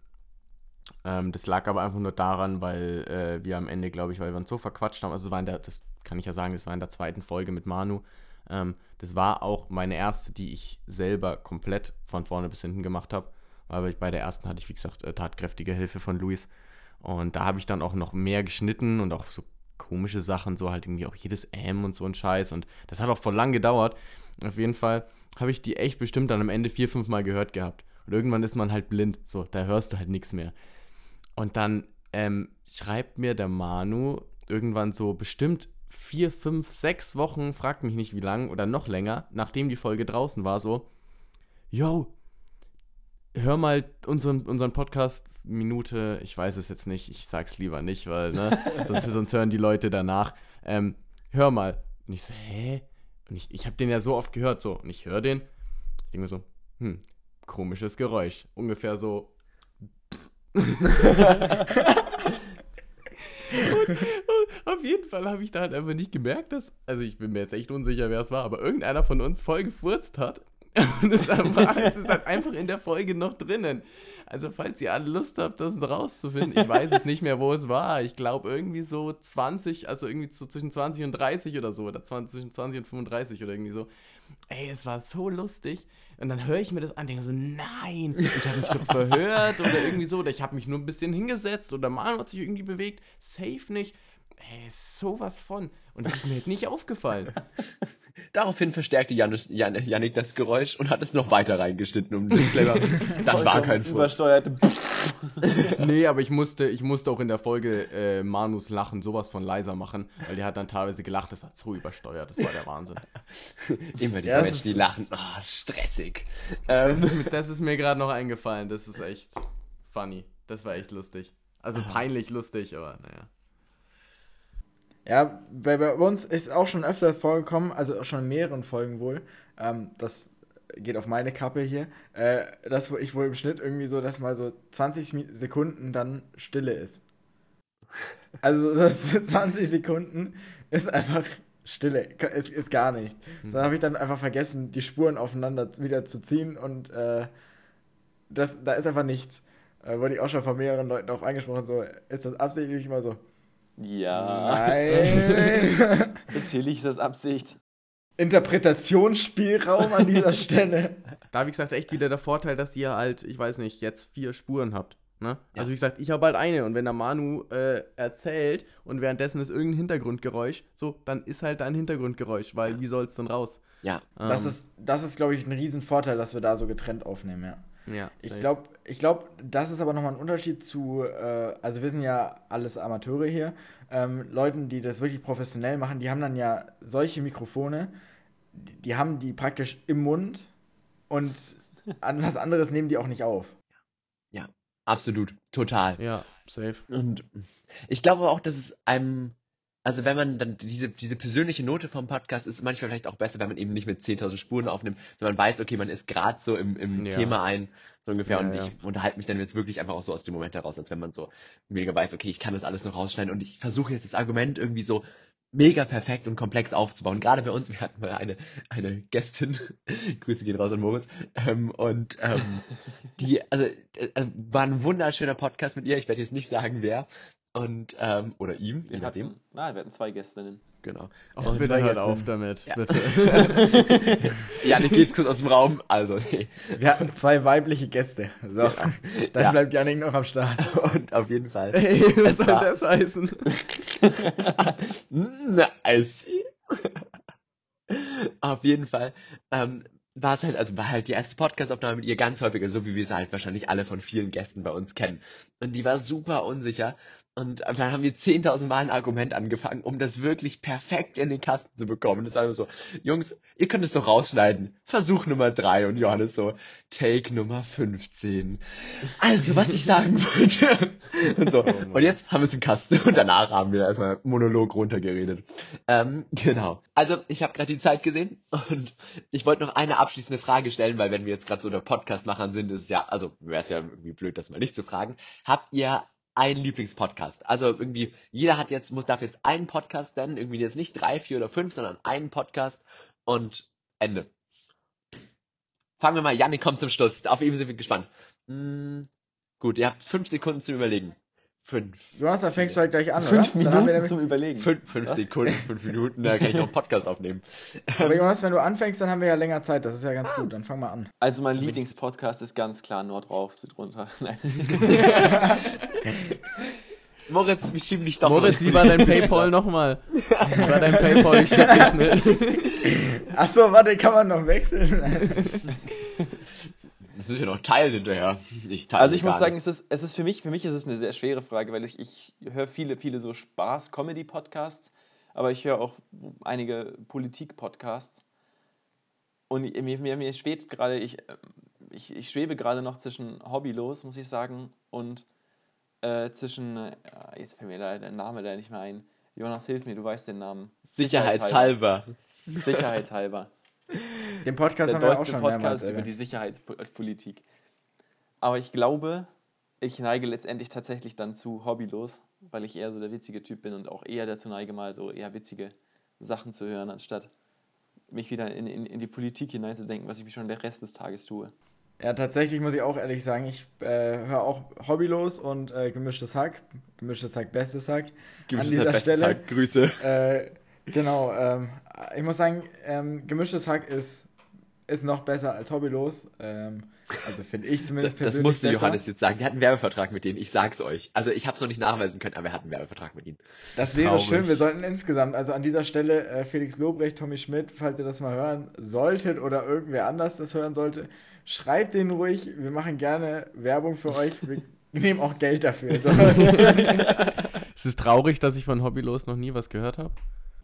Ähm, das lag aber einfach nur daran, weil äh, wir am Ende, glaube ich, weil wir uns so verquatscht haben, also es war in der, das kann ich ja sagen, das war in der zweiten Folge mit Manu. Ähm, das war auch meine erste, die ich selber komplett von vorne bis hinten gemacht habe. Weil ich bei der ersten hatte ich, wie gesagt, äh, tatkräftige Hilfe von Luis. Und da habe ich dann auch noch mehr geschnitten und auch so komische Sachen, so halt irgendwie auch jedes M und so ein Scheiß. Und das hat auch voll lang gedauert. Auf jeden Fall habe ich die echt bestimmt dann am Ende vier, fünf Mal gehört gehabt. Und irgendwann ist man halt blind. So, da hörst du halt nichts mehr. Und dann ähm, schreibt mir der Manu irgendwann so bestimmt vier, fünf, sechs Wochen, fragt mich nicht wie lang oder noch länger, nachdem die Folge draußen war, so, yo, hör mal unseren, unseren Podcast Minute, ich weiß es jetzt nicht, ich sag's lieber nicht, weil, ne, sonst, sonst hören die Leute danach. Ähm, hör mal. Und ich so, hä? Und ich, ich habe den ja so oft gehört, so, und ich höre den. Ich denke mir so, hm, komisches Geräusch. Ungefähr so. und, und auf jeden Fall habe ich da halt einfach nicht gemerkt, dass, also ich bin mir jetzt echt unsicher, wer es war, aber irgendeiner von uns voll gefurzt hat. Und es, ist halt einfach in der Folge noch drinnen. Also falls ihr alle Lust habt, das rauszufinden, ich weiß es nicht mehr, wo es war. Ich glaube irgendwie so 20, also irgendwie so zwischen 20 und 30 oder so, oder 20, zwischen 20 und 35 oder irgendwie so. Ey, es war so lustig. Und dann höre ich mir das an, denke so, nein, ich habe mich doch verhört oder irgendwie so, oder ich habe mich nur ein bisschen hingesetzt oder Manu hat sich irgendwie bewegt. Safe nicht. Ey, sowas von. Und das ist mir halt nicht aufgefallen. Daraufhin verstärkte Janis, Jan, Janik das Geräusch und hat es noch weiter reingeschnitten, um Disclaimer. Das war kein Furz. Übersteuerte. Nee, aber ich musste, ich musste auch in der Folge äh, Manus Lachen sowas von leiser machen, weil der hat dann teilweise gelacht, das hat so übersteuert, das war der Wahnsinn. Immer die Ja, Menschen, die lachen. Ah, stressig. Das Ähm, ist, mir- das ist mir gerade noch eingefallen, das ist echt funny. Das war echt lustig. Also peinlich lustig, aber naja. Ja, bei, bei uns ist auch schon öfter vorgekommen, also auch schon in mehreren Folgen wohl, ähm, das geht auf meine Kappe hier, äh, dass ich wohl im Schnitt irgendwie so, dass mal so 20 Mi- Sekunden dann Stille ist. Also das 20 Sekunden ist einfach Stille, ist, ist gar nicht. So dann habe ich dann einfach vergessen, die Spuren aufeinander wieder zu ziehen und äh, das, da ist einfach nichts. Äh, wurde ich auch schon von mehreren Leuten darauf angesprochen, so, ist das absichtlich immer so? Ja. Nein. Natürlich ist das Absicht. Interpretationsspielraum an dieser Stelle. Da, wie gesagt, echt wieder der Vorteil, dass ihr halt, ich weiß nicht, jetzt vier Spuren habt. Ne? Also wie gesagt, ich habe halt eine und wenn der Manu äh, erzählt und währenddessen ist irgendein Hintergrundgeräusch, so, dann ist halt da ein Hintergrundgeräusch, weil wie soll es denn raus? ja, Das Ähm, ist, das ist glaube ich, ein Riesenvorteil, dass wir da so getrennt aufnehmen, ja. ja, Ich glaube, ich glaub, das ist aber nochmal ein Unterschied zu, äh, also wir sind ja alles Amateure hier, ähm, Leuten, die das wirklich professionell machen, die haben dann ja solche Mikrofone, die, die haben die praktisch im Mund und an was anderes nehmen die auch nicht auf. absolut. Total. Ja, safe. Und ich glaube auch, dass es einem, also wenn man dann diese, diese persönliche Note vom Podcast ist manchmal vielleicht auch besser, wenn man eben nicht mit 10.000 Spuren aufnimmt, sondern man weiß, okay, man ist gerade so im, im Ja. Thema ein, so ungefähr. Ja, und ja. ich unterhalte mich dann jetzt wirklich einfach auch so aus dem Moment heraus, als wenn man so mega weiß, okay, ich kann das alles noch rausschneiden und ich versuche jetzt das Argument irgendwie so mega perfekt und komplex aufzubauen. Gerade bei uns, wir hatten mal eine, eine Gästin, Grüße gehen raus an Moritz, ähm, und ähm, die, also, äh, also war ein wunderschöner Podcast mit ihr, ich werde jetzt nicht sagen, wer, und, ähm, oder ihm, je Wir nachdem, hatten, nein, wir hatten zwei Gästinnen. genau. Und bitte hört auf damit, Ja. bitte. Janik geht's kurz aus dem Raum, also, nee. Wir hatten zwei weibliche Gäste. So, dann Ja. bleibt Janik noch am Start. Und auf jeden Fall. Ey, was soll war- das heißen? Na, I see. Auf jeden Fall ähm, war es halt, also war halt die erste Podcast-Aufnahme mit ihr ganz häufiger, so wie wir sie halt wahrscheinlich alle von vielen Gästen bei uns kennen. Und die war super unsicher. Und dann haben wir 10.000 Mal ein Argument angefangen, um das wirklich perfekt in den Kasten zu bekommen. Und das ist einfach so, Jungs, ihr könnt es doch rausschneiden. Versuch Nummer 3 und Johannes so, Take Nummer 15. Also, was ich sagen wollte. Und so, Mann. und jetzt haben wir es im Kasten und danach haben wir erstmal Monolog runtergeredet. Ähm, genau. Also, ich habe gerade die Zeit gesehen und ich wollte noch eine abschließende Frage stellen, weil wenn wir jetzt gerade so der Podcast-Machern sind, ist es ja, also wäre es ja irgendwie blöd, das mal nicht zu fragen. Habt ihr einen Lieblingspodcast? Also irgendwie, jeder hat jetzt, muss, darf jetzt einen Podcast nennen, irgendwie jetzt nicht drei, vier oder fünf, sondern einen Podcast und Ende. Fangen wir mal, Janik kommt zum Schluss. Auf ihn sind wir gespannt. Hm, gut, ihr habt fünf Sekunden zum Überlegen. Fünf. Jonas, da fängst du halt gleich an, Fünf oder? Dann haben wir Minuten nämlich, zum Überlegen. Fünf, fünf? Sekunden, fünf Minuten, da kann ich auch einen Podcast aufnehmen. aber Jonas, wenn du anfängst, dann haben wir ja länger Zeit. Das ist ja ganz gut. Dann fang mal an. Also mein Lieblingspodcast ist ganz klar Nord rauf, Süd runter. Nein. Moritz, wir schieben dich doch Moritz, wie war dein Paypal nochmal? Wie war dein Paypal? Ich schick dir schnell. Achso, warte, kann man noch wechseln? Das müssen wir noch teilen hinterher. Ich teile Also ich muss sagen, nicht. es ist, es ist für mich, für mich ist es eine sehr schwere Frage, weil ich, ich höre viele, viele so Spaß-Comedy-Podcasts, aber ich höre auch einige Politik-Podcasts. Und mir, mir, mir schwebt gerade, ich, ich, ich schwebe gerade noch zwischen Hobbylos, muss ich sagen, und äh, zwischen, äh, jetzt fällt mir leider der Name da nicht mehr ein. Jonas, hilf mir, du weißt den Namen. Sicherheitshalber. Sicherheitshalber. Den Podcast haben wir auch schon mehrmals Podcast über erwähnt. die Sicherheitspolitik. Aber ich glaube, ich neige letztendlich tatsächlich dann zu hobbylos, weil ich eher so der witzige Typ bin und auch eher dazu neige, mal so eher witzige Sachen zu hören, anstatt mich wieder in, in, in die Politik hineinzudenken, was ich mich schon den Rest des Tages tue. Ja, tatsächlich muss ich auch ehrlich sagen, ich äh, höre auch hobbylos und äh, gemischtes Hack. Gemischtes Hack, bestes Hack. an dieser Stelle. Grüße. Äh, genau, ähm, ich muss sagen, ähm, gemischtes Hack ist, ist noch besser als hobbylos. Ähm, also finde ich Das, zumindest das persönlich musste besser. Johannes jetzt sagen. Der hat einen Werbevertrag mit denen. Ich sag's euch. Also ich hab's noch nicht nachweisen können, aber er hat einen Werbevertrag mit ihnen. Das wäre Traurig. schön. Wir sollten insgesamt, also an dieser Stelle äh, Felix Lobrecht, Tommy Schmidt, falls ihr das mal hören solltet oder irgendwer anders das hören sollte, schreibt den ruhig. Wir machen gerne Werbung für euch. Wir nehmen auch Geld dafür. So. Es ist traurig, dass ich von Hobbylos noch nie was gehört habe.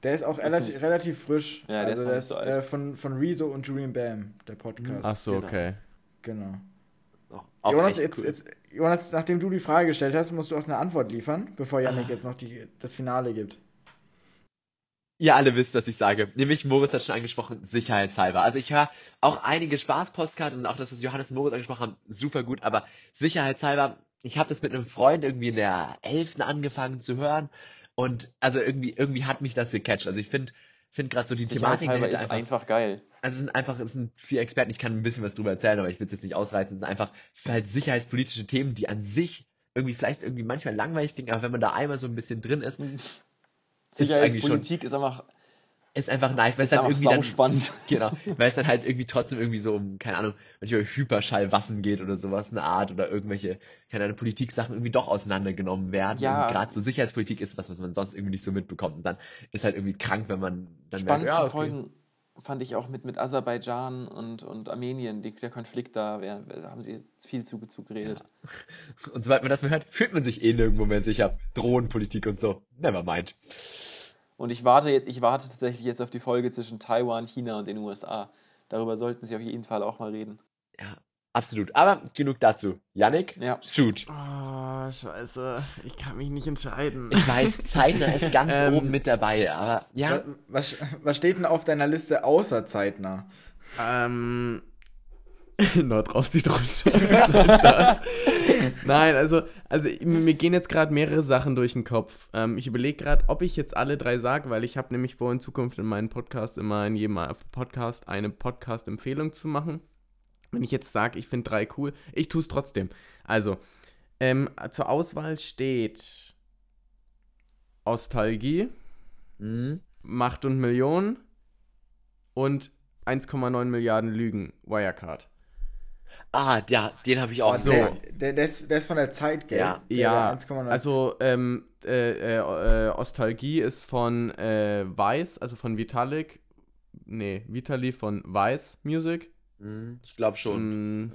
Der ist auch relativ, ist- relativ frisch. Ja, der ist also noch der ist so äh, von, von Rezo und Julian Bam, der Podcast. Ach so, Genau. okay. Genau. So, auch Jonas, jetzt, cool. jetzt, Jonas, nachdem du die Frage gestellt hast, musst du auch eine Antwort liefern, bevor Yannick Ah. jetzt noch die, das Finale gibt. Ihr alle wisst, was ich sage. Nämlich, Moritz hat schon angesprochen, sicherheitshalber. Also ich höre auch einige Spaß-Postcards und auch das, was Johannes und Moritz angesprochen haben, super gut, aber sicherheitshalber, ich habe das mit einem Freund irgendwie in der 11. angefangen zu hören und also irgendwie, irgendwie hat mich das gecatcht. Also ich finde find gerade so die Thematik ist einfach geil. also es sind einfach, es sind vier Experten, ich kann ein bisschen was drüber erzählen, aber ich will es jetzt nicht ausreizen. Es sind einfach halt sicherheitspolitische Themen, die an sich irgendwie vielleicht irgendwie manchmal langweilig klingen, aber wenn man da einmal so ein bisschen drin ist, Sicherheitspolitik ist einfach, ist einfach nice, weil es dann einfach irgendwie dann, spannend. genau, weil es dann halt irgendwie trotzdem irgendwie so um, keine Ahnung, manchmal Hyperschallwaffen geht oder sowas, eine Art oder irgendwelche, keine Ahnung, Politiksachen irgendwie doch auseinandergenommen werden. Ja. Gerade so Sicherheitspolitik ist was, was man sonst irgendwie nicht so mitbekommt. Und dann ist halt irgendwie krank, wenn man dann Spannendsten merkt, ja, okay. Folgen fand ich auch mit, mit Aserbaidschan und, und Armenien, die, der Konflikt da, da haben sie viel zu, zu geredet. Und sobald man das mal hört, fühlt man sich eh nirgendwo mehr sicher. Drohnenpolitik und so. Never mind. Und ich warte jetzt, ich warte tatsächlich jetzt auf die Folge zwischen Taiwan, China und den USA. Darüber sollten sie auf jeden Fall auch mal reden. Ja, absolut. Aber genug dazu. Yannick, Ja. shoot. Oh, scheiße. Ich kann mich nicht entscheiden. Ich weiß, zeitnah ist ganz Ähm, oben mit dabei, aber ja. Wa- Was, was steht denn auf deiner Liste außer zeitnah? Ähm. Nordrauf sieht runter. Nein, also, also mir gehen jetzt gerade mehrere Sachen durch den Kopf. Ähm, ich überlege gerade, ob ich jetzt alle drei sage, weil ich habe nämlich vor, in Zukunft in meinem Podcast immer in jedem Podcast eine Podcast-Empfehlung zu machen. Wenn ich jetzt sage, ich finde drei cool, ich tue es trotzdem. Also, ähm, zur Auswahl steht Ostalgie, Hm. Macht und Millionen und 1,9 Milliarden Lügen, Wirecard. Ah, ja, den habe ich auch so. der, der, der, ist, der ist von der Zeit, gell? Ja. Der, Ja, der 1,9. Also, ähm, äh, äh, äh, Ostalgie ist von äh, Weiß, also von Vitalik. Nee, Vitali von Weiß Music. Hm, ich glaube schon. Mm,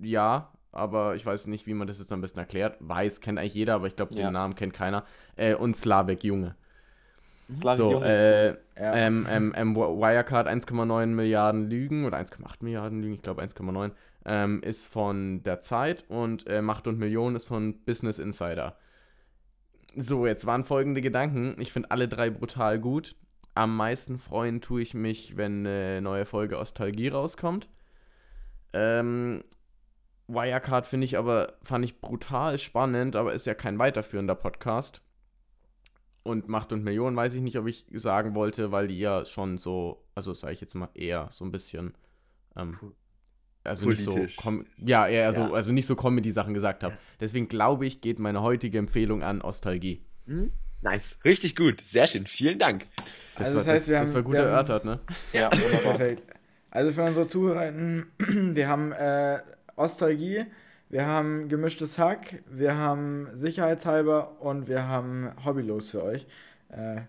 ja, aber ich weiß nicht, wie man das jetzt am besten erklärt. Weiß kennt eigentlich jeder, aber ich glaube, Ja. den Namen kennt keiner. Äh, und Slavik Junge. Slavik So, äh, ja. ähm, ähm, ähm, Wirecard 1,9 Milliarden Lügen oder 1,8 Milliarden Lügen, ich glaube 1,9, ähm, ist von der Zeit und äh, Macht und Millionen ist von Business Insider. So, jetzt waren folgende Gedanken. Ich finde alle drei brutal gut. Am meisten freuen tue ich mich, wenn eine neue Folge Ostalgie rauskommt. Ähm, Wirecard finde ich aber, fand ich brutal spannend, aber ist ja kein weiterführender Podcast. Und Macht und Millionen weiß ich nicht, ob ich sagen wollte, weil die ja schon so, also sage ich jetzt mal eher so ein bisschen, ähm, also Politisch. nicht so, com ja, eher so, Ja. also nicht so Comedy-Sachen gesagt habe. Ja. Deswegen glaube ich, geht meine heutige Empfehlung an Ostalgie. Hm? Nice, richtig gut. Sehr schön, vielen Dank. Das, Also war, das heißt, das, wir das haben- war gut wir haben- erörtert, ne? Ja, wunderbar. Perfekt. Also für unsere Zuhörer, wir haben äh, Ostalgie, wir haben gemischtes Hack, wir haben Sicherheitshalber und wir haben Hobbylos für euch. Äh,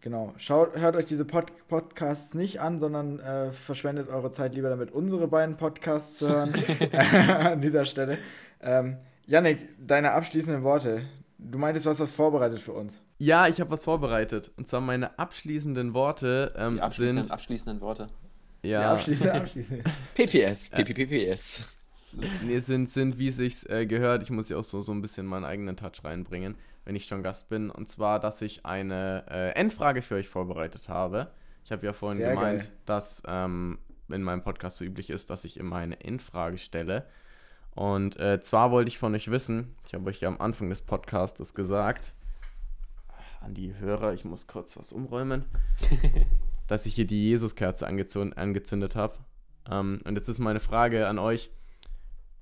genau. Schaut, hört euch diese Pod Podcasts nicht an, sondern äh, verschwendet eure Zeit lieber damit, unsere beiden Podcasts zu hören. an dieser Stelle. Ähm, Yannick, deine abschließenden Worte. Du meintest, du hast was vorbereitet für uns. Ja, ich habe was vorbereitet. Und zwar meine abschließenden Worte ähm, Die abschließenden, sind. abschließenden Worte. Die Ja, abschließende, abschließende. PPS, PPPPS. Nee, sind, sind, wie es sich äh, gehört. Ich muss ja auch so, so ein bisschen meinen eigenen Touch reinbringen, wenn ich schon Gast bin. Und zwar, dass ich eine äh, Endfrage für euch vorbereitet habe. Ich habe ja vorhin Sehr gemeint, geil. dass ähm, in meinem Podcast so üblich ist, dass ich immer eine Endfrage stelle. Und äh, zwar wollte ich von euch wissen, ich habe euch ja am Anfang des Podcasts gesagt, an die Hörer, ich muss kurz was umräumen, dass ich hier die Jesuskerze angezünd, angezündet habe. Ähm, und jetzt ist meine Frage an euch,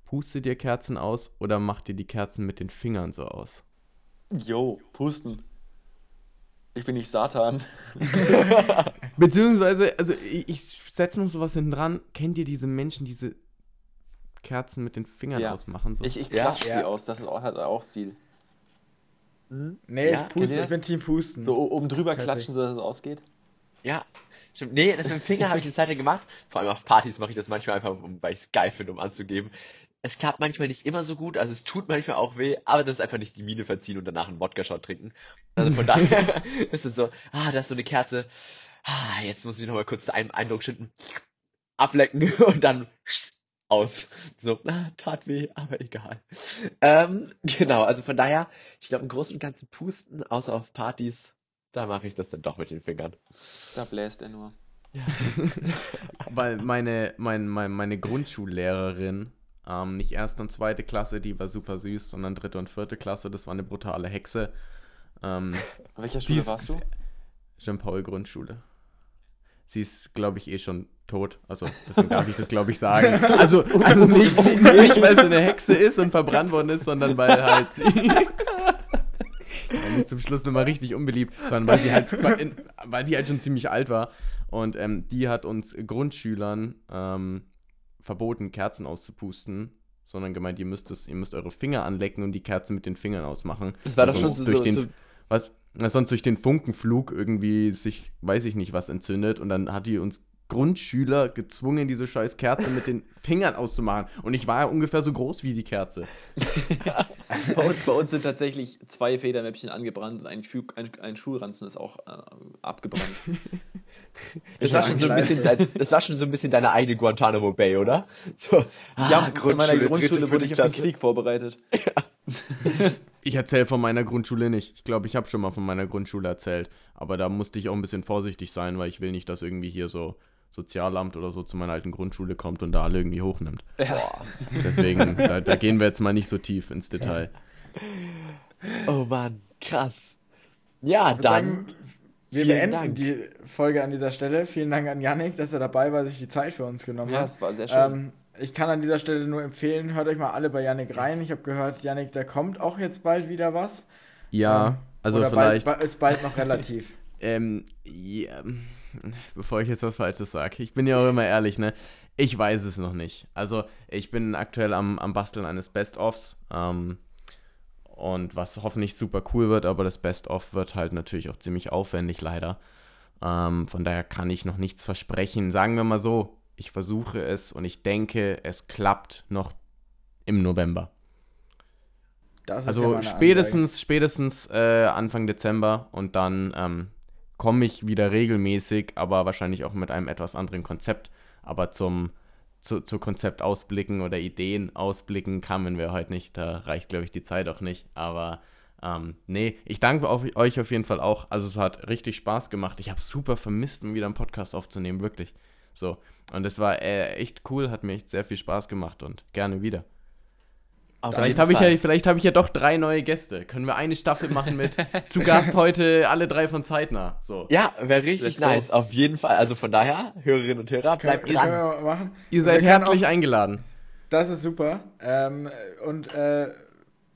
pustet ihr Kerzen aus oder macht ihr die Kerzen mit den Fingern so aus? Jo, pusten. Ich bin nicht Satan. Beziehungsweise, also ich, ich setze noch sowas hinten dran. Kennt ihr diese Menschen, diese Kerzen mit den Fingern Ja. ausmachen? So? Ich, ich Ja. klatsch sie Ja. aus, das ist auch, hat auch Stil. Nee, Ja, ich puste, ich bin Team Pusten. So oben drüber klatschen, sodass es ausgeht. Ja, stimmt. Nee, das mit dem Finger habe ich eine Zeit lang gemacht. Vor allem auf Partys mache ich das manchmal einfach, um, weil ich es geil finde, um anzugeben. Es klappt manchmal nicht immer so gut, also es tut manchmal auch weh, aber das ist einfach nicht die Miene verziehen und danach einen Wodka-Shot trinken. Also von daher ist es so, ah, da ist so eine Kerze. Ah, jetzt muss ich noch mal kurz einen Eindruck schinden. Ablecken und dann aus. So, ah, tat weh, aber egal. Ähm, genau, also von daher, ich glaube im Großen und Ganzen pusten, außer auf Partys, da mache ich das dann doch mit den Fingern. Da bläst er nur. Weil meine, mein, mein, meine Grundschullehrerin, ähm, nicht erste und zweite Klasse, die war super süß, sondern dritte und vierte Klasse, das war eine brutale Hexe. Ähm, An welcher Schule ist- warst du? Jean-Paul-Grundschule. Sie ist, glaube ich, eh schon tot. Also, deswegen darf ich das, glaube ich, sagen. Also, also nicht, nicht, weil sie eine Hexe ist und verbrannt worden ist, sondern weil halt sie. Ja, nicht zum Schluss nochmal richtig unbeliebt, sondern weil sie halt, weil, in, weil sie halt schon ziemlich alt war. Und ähm, die hat uns Grundschülern ähm, verboten, Kerzen auszupusten, sondern gemeint, ihr müsst, es, ihr müsst eure Finger anlecken und die Kerze mit den Fingern ausmachen. Das war doch schon sonst so, durch so, den, so was, sonst durch den Funkenflug irgendwie sich, weiß ich nicht, was entzündet. Und dann hat die uns Grundschüler gezwungen, diese scheiß Kerze mit den Fingern auszumachen. Und ich war ja ungefähr so groß wie die Kerze. Bei uns, bei uns sind tatsächlich zwei Federmäppchen angebrannt und ein, ein, ein Schulranzen ist auch äh, abgebrannt. Das war, schon so ein bisschen dein, das war schon so ein bisschen deine eigene Guantanamo Bay, oder? So, ah, ja, in meiner Grundschule wurde ich auf den. Krieg vorbereitet. Ich erzähle von meiner Grundschule nicht. Ich glaube, ich habe schon mal von meiner Grundschule erzählt. Aber da musste ich auch ein bisschen vorsichtig sein, weil ich will nicht, dass irgendwie hier so Sozialamt oder so zu meiner alten Grundschule kommt und da alle irgendwie hochnimmt. Boah. Deswegen, da, da gehen wir jetzt mal nicht so tief ins Detail. Oh Mann, krass. Ja, dann. sagen, wir vielen beenden Dank. die Folge an dieser Stelle. Vielen Dank an Yannick, dass er dabei war, sich die Zeit für uns genommen Ja, hat. es war sehr schön. Ähm, ich kann an dieser Stelle nur empfehlen, hört euch mal alle bei Yannick rein. Ich habe gehört, Yannick, da kommt auch jetzt bald wieder was. Ja, Ähm, also Oder vielleicht. Bald, ist bald noch relativ. Ähm, ja, bevor ich jetzt was Falsches sage, ich bin ja auch immer ehrlich, ne? Ich weiß es noch nicht. Also, ich bin aktuell am, am Basteln eines Best-Offs. Ähm, und was hoffentlich super cool wird, aber das Best-of wird halt natürlich auch ziemlich aufwendig, leider. Ähm, von daher kann ich noch nichts versprechen. Sagen wir mal so, ich versuche es und ich denke, es klappt noch im November. Das ist ja Also eine spätestens, spätestens äh, Anfang Dezember und dann ähm, komme ich wieder regelmäßig, aber wahrscheinlich auch mit einem etwas anderen Konzept. Aber zum zu, zu Konzept ausblicken oder Ideen ausblicken kamen wir heute nicht. Da reicht, glaube ich, die Zeit auch nicht. Aber ähm, nee, ich danke auf, euch auf jeden Fall auch. Also es hat richtig Spaß gemacht. Ich habe super vermisst, wieder einen Podcast aufzunehmen, wirklich. So. Und es war äh, echt cool, hat mir echt sehr viel Spaß gemacht und gerne wieder. Auf Vielleicht habe ich, ja, vielleicht hab ich ja doch drei neue Gäste. Können wir eine Staffel machen mit zu Gast heute alle drei von Zeitnah. So. Ja, wäre richtig Let's go. nice. Auf jeden Fall. Also von daher, Hörerinnen und Hörer, bleibt können dran. wir mal machen. Ihr seid herzlich auch- eingeladen. Das ist super. Ähm, und äh,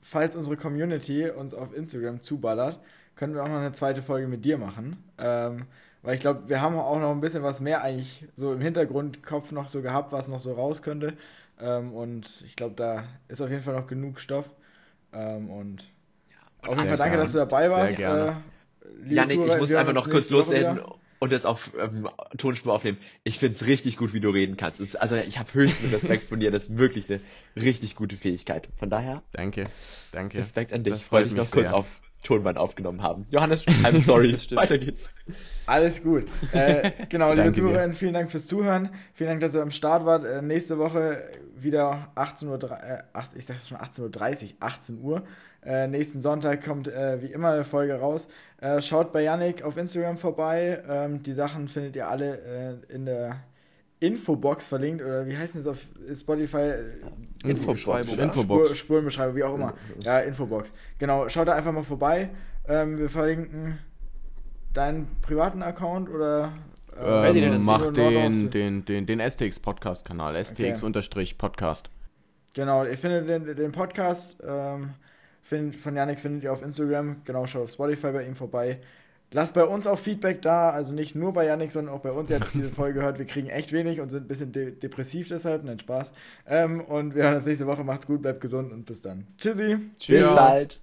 falls unsere Community uns auf Instagram zuballert, können wir auch noch eine zweite Folge mit dir machen. Ähm, weil ich glaube, wir haben auch noch ein bisschen was mehr eigentlich so im Hintergrundkopf noch so gehabt, was noch so raus könnte. Ähm, und ich glaube, da ist auf jeden Fall noch genug Stoff. Ähm, und auf jeden Sehr Fall danke, gern. dass du dabei Sehr warst. gerne. Äh, Janik, ich Zuhörer, muss einfach noch kurz loswerden und das auf ähm, Tonspur aufnehmen. Ich find's richtig gut, wie du reden kannst. Es, also ich habe höchsten Respekt von dir. Das ist wirklich eine richtig gute Fähigkeit. Von daher, Danke, danke. Respekt an dich. Das freut ich noch mich kurz sehr. auf, Tonband aufgenommen haben. Johannes, I'm sorry. Das stimmt. Weiter geht's. Alles gut. Äh, genau, liebe. Zuhörerinnen, vielen Dank fürs Zuhören. Vielen Dank, dass ihr am Start wart. Äh, nächste Woche wieder 18 Uhr, äh, ich sag schon 18.30 Uhr, 18 Uhr. Äh, nächsten Sonntag kommt äh, wie immer eine Folge raus. Äh, schaut bei Yannick auf Instagram vorbei. Ähm, die Sachen findet ihr alle äh, in der Infobox verlinkt oder wie heißt es auf Spotify? Infobox. Spur, Infobox. Spurenbeschreibung, wie auch immer. Ja, Infobox. Genau, schaut da einfach mal vorbei. Ähm, wir verlinken deinen privaten Account oder äh, Ähm, mach den, den, den, den STX Podcast Kanal. STX-Podcast. Genau, ihr findet den, den Podcast ähm, find, von Yannick findet ihr auf Instagram. Genau, schaut auf Spotify bei ihm vorbei. Lasst bei uns auch Feedback da, also nicht nur bei Yannick, sondern auch bei uns. Ihr habt diese Folge gehört, wir kriegen echt wenig und sind ein bisschen de depressiv deshalb. Nein, Spaß. Ähm, und wir hören uns nächste Woche. Macht's gut, bleibt gesund und bis dann. Tschüssi. Bis bald.